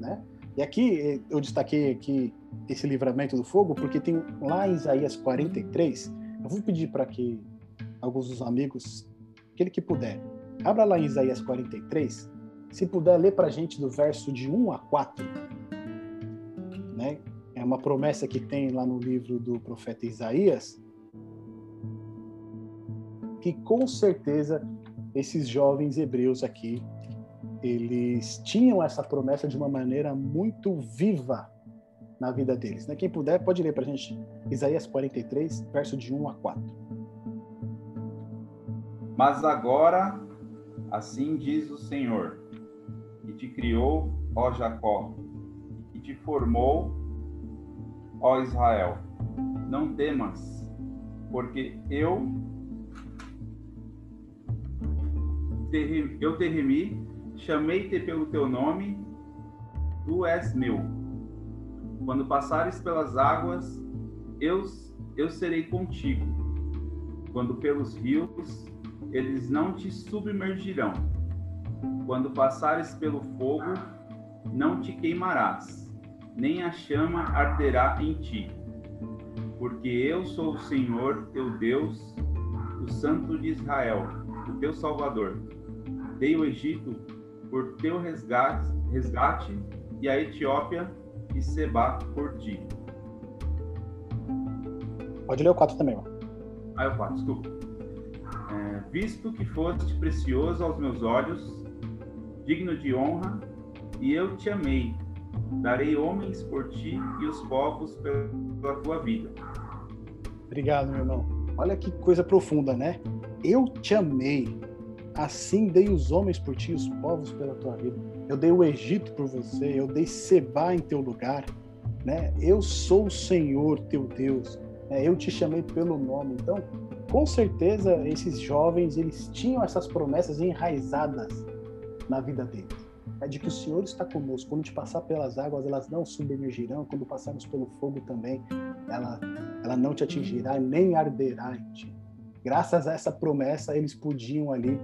Né? E aqui eh, eu destaquei aqui esse livramento do fogo, porque tem lá em Isaías 43, eu vou pedir para que alguns dos amigos, aquele que puder, abra lá em Isaías 43, se puder ler para a gente do verso de 1 a 4, né? É uma promessa que tem lá no livro do profeta Isaías, que com certeza esses jovens hebreus aqui eles tinham essa promessa de uma maneira muito viva na vida deles. Né? Quem puder, pode ler para a gente Isaías 43, verso de 1 a 4. Mas agora, assim diz o Senhor, que te criou, ó Jacó, que te formou, ó Israel. Não temas, porque eu te, eu te remi Chamei-te pelo teu nome, tu és meu. Quando passares pelas águas, eu, eu serei contigo. Quando pelos rios, eles não te submergirão. Quando passares pelo fogo, não te queimarás, nem a chama arderá em ti. Porque eu sou o Senhor teu Deus, o Santo de Israel, o teu Salvador. Dei o Egito por teu resgate, resgate e a Etiópia e Seba por ti. Pode ler o 4 também, ó. Ah, é o 4, desculpa. É, visto que foste precioso aos meus olhos, digno de honra, e eu te amei, darei homens por ti e os povos pela tua vida. Obrigado, meu irmão. Olha que coisa profunda, né? Eu te amei, Assim dei os homens por ti, os povos pela tua vida. Eu dei o Egito por você, eu dei Seba em teu lugar. Né? Eu sou o Senhor teu Deus. Né? Eu te chamei pelo nome. Então, com certeza, esses jovens eles tinham essas promessas enraizadas na vida deles. É de que o Senhor está conosco. Quando te passar pelas águas, elas não submergirão. Quando passarmos pelo fogo também, ela, ela não te atingirá nem arderá em ti. Graças a essa promessa, eles podiam ali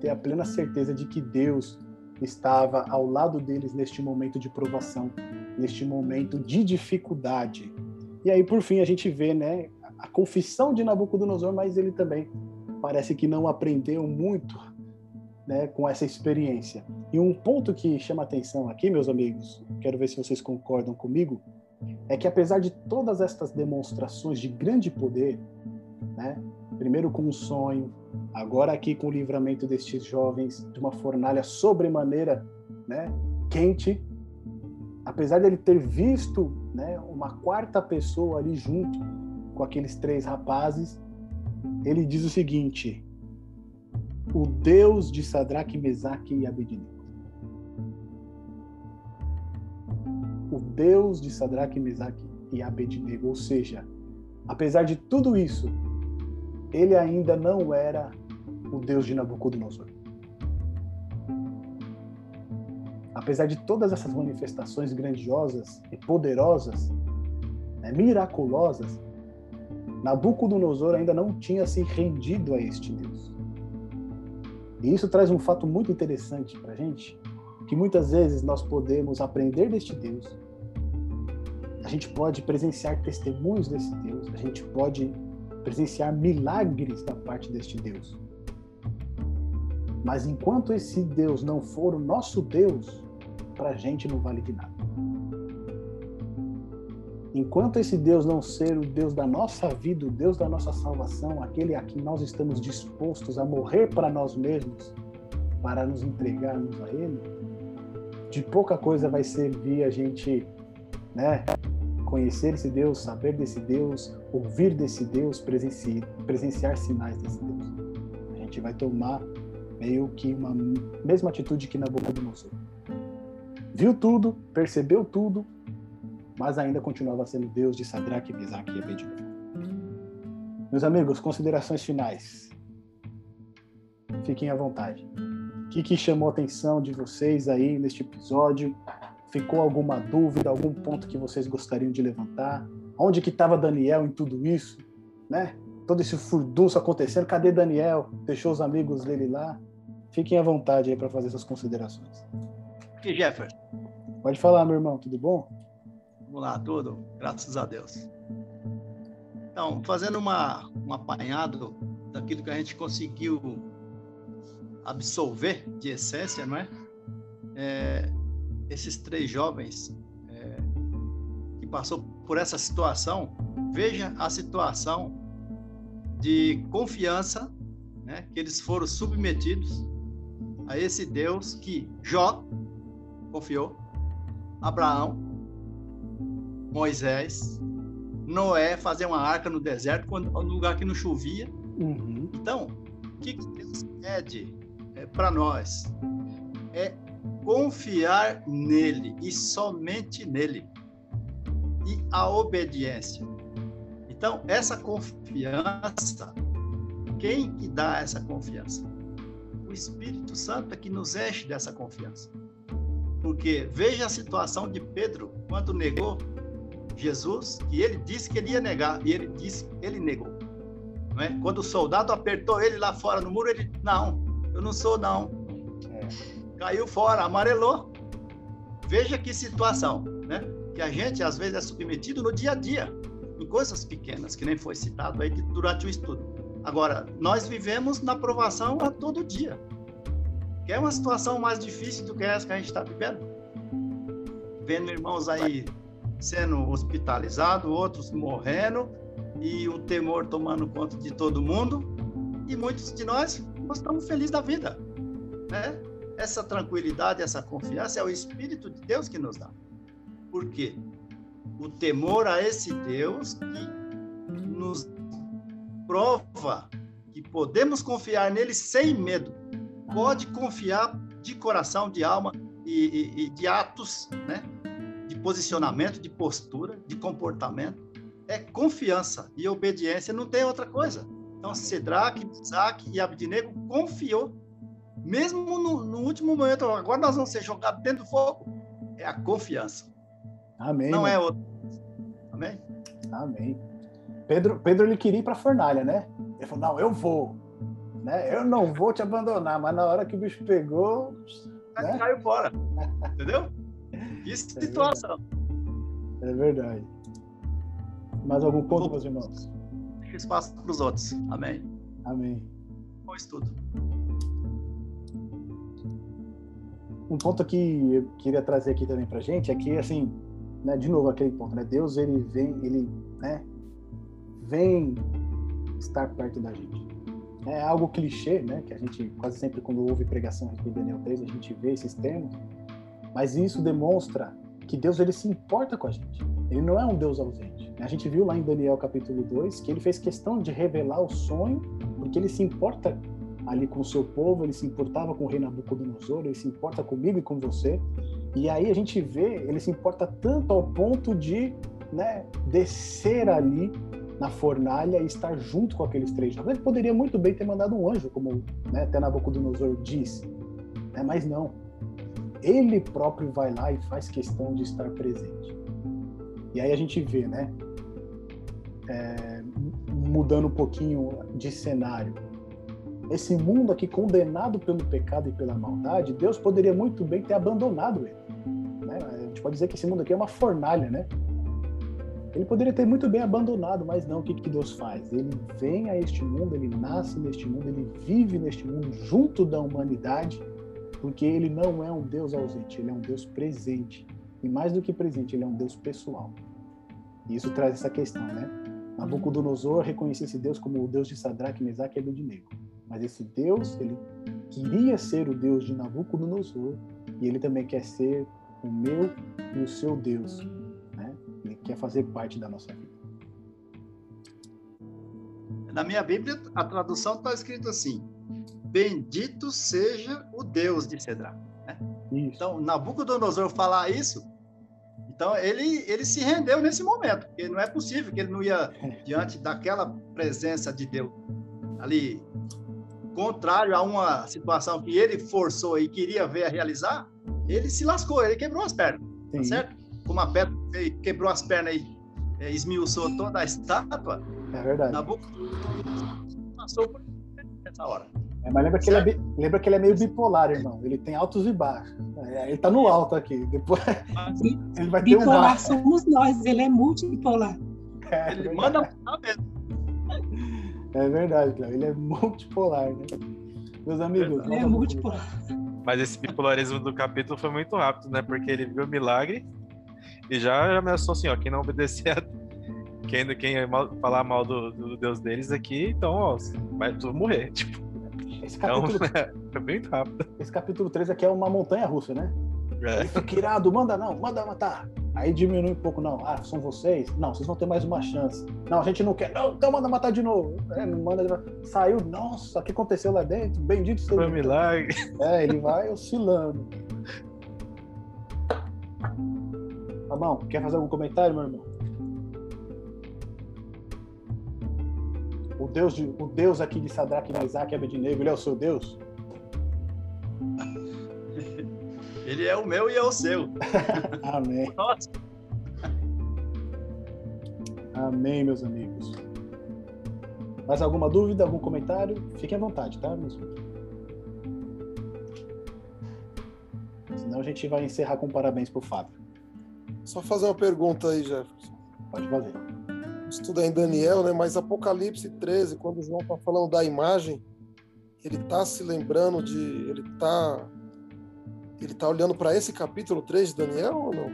ter a plena certeza de que Deus estava ao lado deles neste momento de provação, neste momento de dificuldade. E aí, por fim, a gente vê né, a confissão de Nabucodonosor, mas ele também parece que não aprendeu muito né, com essa experiência. E um ponto que chama atenção aqui, meus amigos, quero ver se vocês concordam comigo, é que apesar de todas estas demonstrações de grande poder, né, primeiro com um sonho, agora aqui com o livramento destes jovens de uma fornalha sobremaneira né, quente, apesar dele ter visto né, uma quarta pessoa ali junto com aqueles três rapazes, ele diz o seguinte: o Deus de Sadraque, Mesaque e Abednego. O Deus de Sadraque, Mesaque e Abednego, ou seja, apesar de tudo isso, ele ainda não era o Deus de Nabucodonosor. Apesar de todas essas manifestações grandiosas e poderosas, né, miraculosas, Nabucodonosor ainda não tinha se rendido a este Deus. E isso traz um fato muito interessante para a gente, que muitas vezes nós podemos aprender deste Deus, a gente pode presenciar testemunhos desse Deus, a gente pode presenciar milagres da parte deste Deus. Mas enquanto esse Deus não for o nosso Deus, para a gente não vale de nada. Enquanto esse Deus não ser o Deus da nossa vida, o Deus da nossa salvação, aquele a quem nós estamos dispostos a morrer para nós mesmos, para nos entregarmos a Ele, de pouca coisa vai servir a gente, né, conhecer esse Deus, saber desse Deus, ouvir desse Deus, presenciar, presenciar sinais desse Deus. A gente vai tomar meio que uma mesma atitude que Nabucodonosor. Viu tudo, percebeu tudo, mas ainda continuava sendo Deus de Sadraque, Mesaque e Abednego. Meus amigos, considerações finais. Fiquem à vontade. O que, que chamou a atenção de vocês aí neste episódio? Ficou alguma dúvida, algum ponto que vocês gostariam de levantar? Onde que estava Daniel em tudo isso? Né? Todo esse furdunço acontecendo, cadê Daniel? Deixou os amigos dele lá? Fiquem à vontade aí para fazer essas considerações. Aqui, Jefferson. Pode falar, meu irmão, tudo bom? Vamos lá, tudo, graças a Deus. Então, fazendo uma, um apanhado daquilo que a gente conseguiu absolver de essência, não é? é esses três jovens é, que passou por essa situação, veja a situação de confiança né, que eles foram submetidos a esse Deus que Jó confiou, Abraão Moisés, Noé fazer uma arca no deserto, quando, no lugar que não chovia. Uhum. Então, o que Deus pede é, para nós? É confiar nele e somente nele. E a obediência. Então, essa confiança, quem que dá essa confiança? O Espírito Santo é que nos enche dessa confiança. Porque veja a situação de Pedro quando negou Jesus, que ele disse que ele ia negar, e ele disse, ele negou. Não é? Quando o soldado apertou ele lá fora no muro, ele, não, eu não sou não. É. Caiu fora, amarelou. Veja que situação, né? Que a gente às vezes é submetido no dia a dia, em coisas pequenas, que nem foi citado aí durante o estudo. Agora, nós vivemos na provação a todo dia. Quer uma situação mais difícil do que essa que a gente está vivendo? Vendo irmãos aí sendo hospitalizado, outros morrendo e o temor tomando conta de todo mundo. E muitos de nós, nós estamos felizes da vida, né? Essa tranquilidade, essa confiança é o Espírito de Deus que nos dá. Por quê? O temor a esse Deus que nos prova que podemos confiar nele sem medo. Pode confiar de coração, de alma e, e, e de atos, né? Posicionamento, de postura, de comportamento, é confiança e obediência, não tem outra coisa. Então, Cedraque, Isaac e Abdinego confiou, mesmo no, no, último momento, agora nós vamos ser jogados dentro do fogo. É a confiança. Amém. Não é outra. Amém? Amém. Pedro, Pedro ele queria ir para a fornalha, né? Ele falou: Não, eu vou. Né? Eu não vou te abandonar, mas na hora que o bicho pegou. Né? Caiu fora. Entendeu? Que situação. É verdade. Mais algum ponto, meus irmãos? Deixa espaço para os outros. Amém. Amém. Bom estudo. Um ponto que eu queria trazer aqui também para gente é que, assim, né, de novo aquele ponto, né? Deus ele vem, ele, né, vem estar perto da gente. É algo clichê, né? Que a gente quase sempre quando ouve pregação aqui Daniel 3, a gente vê esses termos. Mas isso demonstra que Deus ele se importa com a gente. Ele não é um Deus ausente. A gente viu lá em Daniel capítulo 2 que ele fez questão de revelar o sonho, porque ele se importa ali com o seu povo, ele se importava com o rei Nabucodonosor, ele se importa comigo e com você. E aí a gente vê, ele se importa tanto ao ponto de né, descer ali na fornalha e estar junto com aqueles três jovens. Ele poderia muito bem ter mandado um anjo, como né, até Nabucodonosor disse, né, mas não ele próprio vai lá e faz questão de estar presente. E aí a gente vê, né? É, mudando um pouquinho de cenário. esse mundo aqui condenado pelo pecado e pela maldade, Deus poderia muito bem ter abandonado ele. Né? A gente pode dizer que esse mundo aqui é uma fornalha, né? Ele poderia ter muito bem abandonado, mas não. O que, que Deus faz? Ele vem a este mundo, ele nasce neste mundo, ele vive neste mundo junto da humanidade, porque ele não é um Deus ausente, ele é um Deus presente. E mais do que presente, ele é um Deus pessoal. E isso traz essa questão, né? Nabucodonosor reconhecia esse Deus como o Deus de Sadraque, Mesaque e Abednego. Mas esse Deus, ele queria ser o Deus de Nabucodonosor e ele também quer ser o meu e o seu Deus. Né? Ele quer fazer parte da nossa vida. Na minha Bíblia, a tradução está escrito assim: Bendito seja o Deus de Cedrá. Né? Então, Nabucodonosor falar isso, então ele, ele se rendeu nesse momento, porque não é possível que ele não ia diante daquela presença de Deus ali, contrário a uma situação que ele forçou e queria ver realizar, ele se lascou, ele quebrou as pernas, tá certo? Como a pedra quebrou as pernas e é, esmiuçou toda a estátua, é verdade. Nabucodonosor passou por essa hora. É, mas lembra que, ele é, lembra que ele é meio bipolar, irmão. Ele tem altos e baixos. É, ele tá no alto aqui. Depois ele vai ter um baixo. somos nós, ele é multipolar. É, ele manda É verdade, Cléo. Ele é multipolar, né? Meus amigos. Ele é multipolar. Mas esse bipolarismo do capítulo foi muito rápido, né? Porque ele viu o milagre e já ameaçou assim, ó, quem não obedecer a... quem, quem falar mal do, do Deus deles aqui, então, ó, vai tudo morrer. Tipo, esse então, capítulo, então, é bem rápido. Esse capítulo 3 aqui é uma montanha russa, né? É. Fica irado, manda não, manda matar. Aí diminui um pouco, não. Ah, são vocês? Não, vocês vão ter mais uma chance. Não, a gente não quer. Não, então manda matar de novo. É, manda Saiu, nossa, o que aconteceu lá dentro? Bendito seja. Foi um milagre. É, ele vai oscilando. Tá bom, quer fazer algum comentário, meu irmão? O Deus, de, o Deus aqui de Sadraque, Isaac e Abednego, ele é o seu Deus? Ele é o meu e é o seu. Amém. Nossa. Amém, meus amigos. Mais alguma dúvida, algum comentário? Fiquem à vontade, tá, meus amigos? Senão a gente vai encerrar com parabéns pro Fábio. Só fazer uma pergunta aí, Jefferson. Pode fazer estuda em Daniel, né? Mas Apocalipse 13, quando João está falando da imagem, ele está se lembrando de, ele está, ele tá olhando para esse capítulo 3 de Daniel ou não?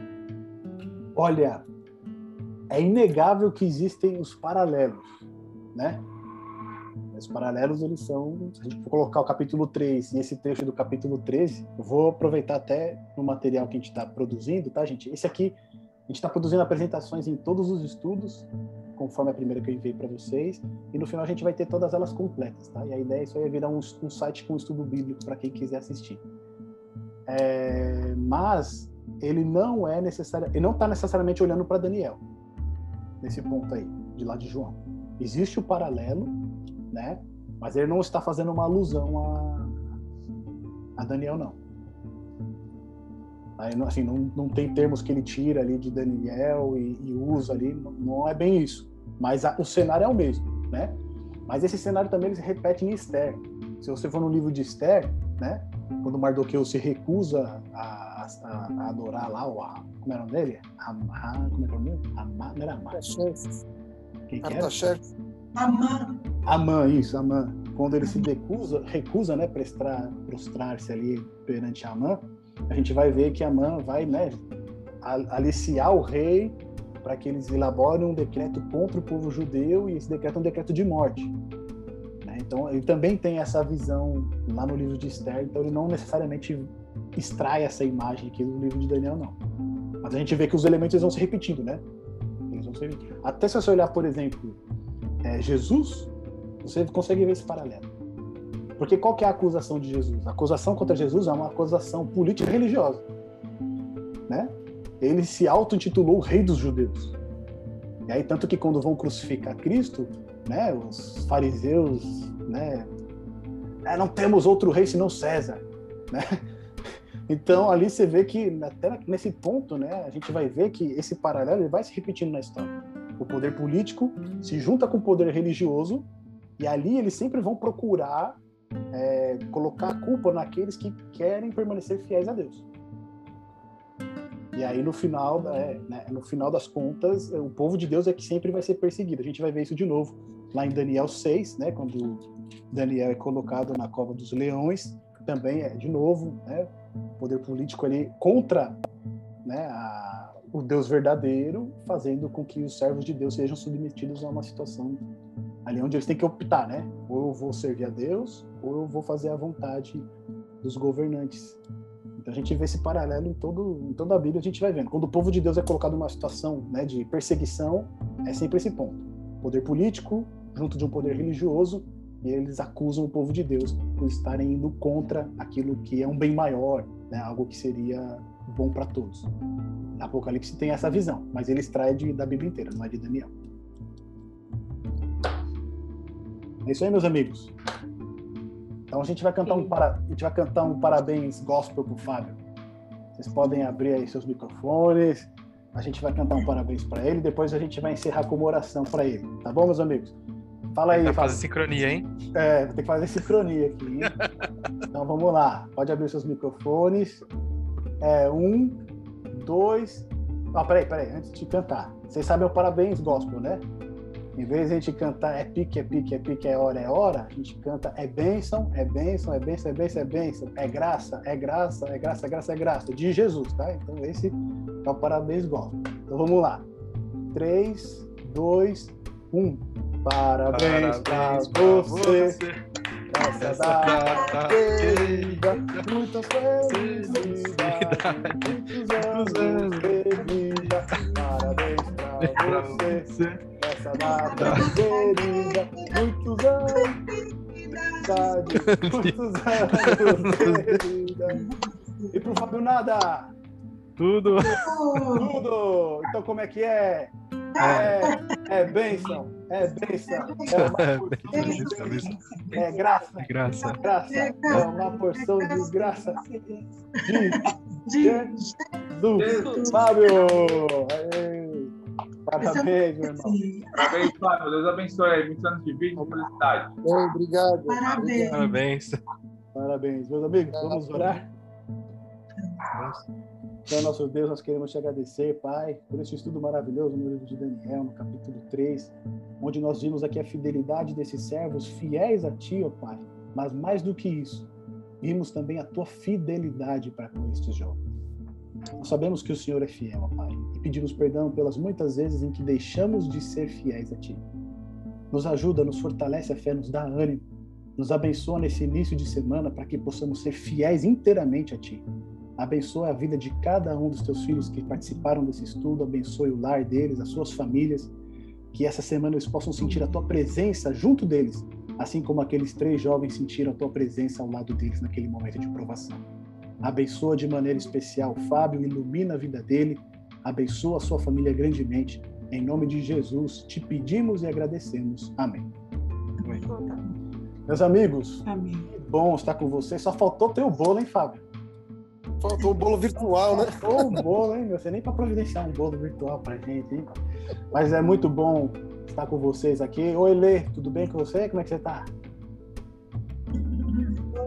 Olha, é inegável que existem os paralelos, né? Os paralelos, eles são. Se a gente for colocar o capítulo 3 e esse trecho do capítulo 13, eu vou aproveitar até no material que a gente está produzindo, tá, gente? Esse aqui, a gente está produzindo apresentações em todos os estudos, conforme a primeira que eu enviei para vocês, e no final a gente vai ter todas elas completas, tá? E a ideia é isso aí é virar um, um site com estudo bíblico para quem quiser assistir. É, mas ele não é necessário, ele não está necessariamente olhando para Daniel nesse ponto aí, de lá de João. Existe o paralelo, né? Mas ele não está fazendo uma alusão a, a Daniel, não. Aí, assim, não, não tem termos que ele tira ali de Daniel e, e usa ali, não, não, é bem isso. Mas a, o cenário é o mesmo, né? Mas esse cenário também ele se repete em Esther. Se você for no livro de Esther, né? Quando Mardoqueu se recusa a, a, a adorar lá, o, a, como era o nome dele? Amá, como é que é o nome? Amá, não era Amá. Quem que era? Amã. Amã, isso, Amã. Quando ele se recusa, recusa né, prostrar-se ali perante Amã, a gente vai ver que Amã vai né, aliciar o rei para que eles elaborem um decreto contra o povo judeu e esse decreto é um decreto de morte. Né? Então, ele também tem essa visão lá no livro de Esther, então ele não necessariamente extrai essa imagem aqui do livro de Daniel, não. Mas a gente vê que os elementos vão se repetindo, né? Eles vão se Até se você olhar, por exemplo, é, Jesus, você consegue ver esse paralelo. Porque qual que é a acusação de Jesus? A acusação contra Jesus é uma acusação política e religiosa. Né? Ele se auto-intitulou rei dos judeus. E aí, tanto que quando vão crucificar Cristo, né, os fariseus, né, é, não temos outro rei senão César, né? Então, ali você vê que, até nesse ponto, né, a gente vai ver que esse paralelo vai se repetindo na história. O poder político se junta com o poder religioso, e ali eles sempre vão procurar é, colocar a culpa naqueles que querem permanecer fiéis a Deus. E aí no final, é, né, no final das contas, o povo de Deus é que sempre vai ser perseguido. A gente vai ver isso de novo lá em Daniel 6, né, quando Daniel é colocado na cova dos leões, também é de novo, né, o poder político ali contra, né, a, o Deus verdadeiro, fazendo com que os servos de Deus sejam submetidos a uma situação ali onde eles têm que optar, né? Ou eu vou servir a Deus, ou eu vou fazer a vontade dos governantes. Então a gente vê esse paralelo em, todo, em toda a Bíblia, a gente vai vendo. Quando o povo de Deus é colocado numa situação né, de perseguição, é sempre esse ponto. Poder político junto de um poder religioso, e eles acusam o povo de Deus por estarem indo contra aquilo que é um bem maior, né, algo que seria bom para todos. Apocalipse tem essa visão, mas ele extrai de, da Bíblia inteira, não é de Daniel. É isso aí, meus amigos. Então a gente vai cantar um para, a gente vai cantar um parabéns gospel pro Fábio. Vocês podem abrir aí seus microfones. A gente vai cantar um parabéns para ele, depois a gente vai encerrar com uma oração para ele, tá bom, meus amigos? Fala aí. Vai fazer sincronia, hein? É, vou ter que fazer sincronia aqui. Então vamos lá. Pode abrir seus microfones. É, um, dois. Ah, peraí, peraí, antes de cantar. Vocês sabem o parabéns gospel, né? Em vez de a gente cantar é pique, é pique, é pique, é hora, é hora, a gente canta é bênção, é bênção, é bênção, é bênção, é bênção, é graça, é graça, é graça, é graça, é graça, de Jesus, tá? Então esse é o parabéns gospel. Então vamos lá. 3, 2, 1. Parabéns, Parabéns pra você. você. Essa data querida, muitas felicidades, muitos anos de vida. Parabéns pra você essa data querida, muitos anos, muitos anos querida. E pro Fábio Nada? Tudo. Tudo. Então como é que é? É, é bênção, é bênção, é uma porção de bênção, é graça, é graça, graça, é uma porção de graça de Jesus. Fábio! Aê. Parabéns, meu irmão. Parabéns, Fábio. Deus abençoe aí. Muitos anos de vida e felicidade. obrigado. Parabéns. Parabéns. Parabéns. Meus amigos, vamos orar? Então, nosso Deus, nós queremos te agradecer, Pai, por esse estudo maravilhoso no livro de Daniel, no capítulo 3, onde nós vimos aqui a fidelidade desses servos fiéis a Ti, ó Pai. Mas mais do que isso, vimos também a Tua fidelidade para com estes jovens. Nós sabemos que o Senhor é fiel, Pai, e pedimos perdão pelas muitas vezes em que deixamos de ser fiéis a Ti. Nos ajuda, nos fortalece a fé, nos dá ânimo, nos abençoa nesse início de semana para que possamos ser fiéis inteiramente a Ti. Abençoa a vida de cada um dos Teus filhos que participaram desse estudo, abençoe o lar deles, as suas famílias, que essa semana eles possam sentir a Tua presença junto deles, assim como aqueles três jovens sentiram a Tua presença ao lado deles naquele momento de provação. Abençoa de maneira especial o Fábio, ilumina a vida dele, abençoa a sua família grandemente. Em nome de Jesus, te pedimos e agradecemos. Amém. Amém. Meus amigos, Amém. que bom estar com vocês. Só faltou ter o bolo, hein, Fábio? Faltou o bolo virtual, né? Faltou o bolo, hein? Você nem para providenciar um bolo virtual para gente, hein? Mas é muito bom estar com vocês aqui. Oi, Lê, tudo bem com você? Como é que você está?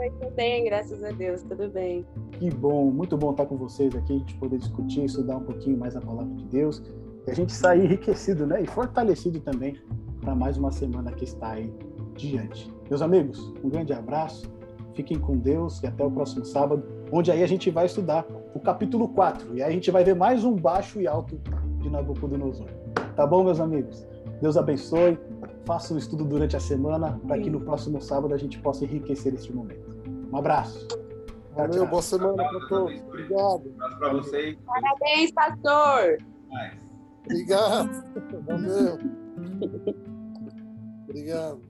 Oi, tudo bem, graças a Deus, tudo bem. Que bom, muito bom estar com vocês aqui, a gente poder discutir, estudar um pouquinho mais a palavra de Deus, e a gente sair enriquecido, né? E fortalecido também para mais uma semana que está aí diante. Meus amigos, um grande abraço, fiquem com Deus e até o próximo sábado, onde aí a gente vai estudar o capítulo 4, e aí a gente vai ver mais um baixo e alto de Nabucodonosor. Tá bom, meus amigos? Deus abençoe, faça o estudo durante a semana, para que no próximo sábado a gente possa enriquecer este momento. Um abraço. Valeu, boa semana para todos. Obrigado. Um abraço para vocês. Parabéns, pastor. Obrigado. Valeu. Obrigado.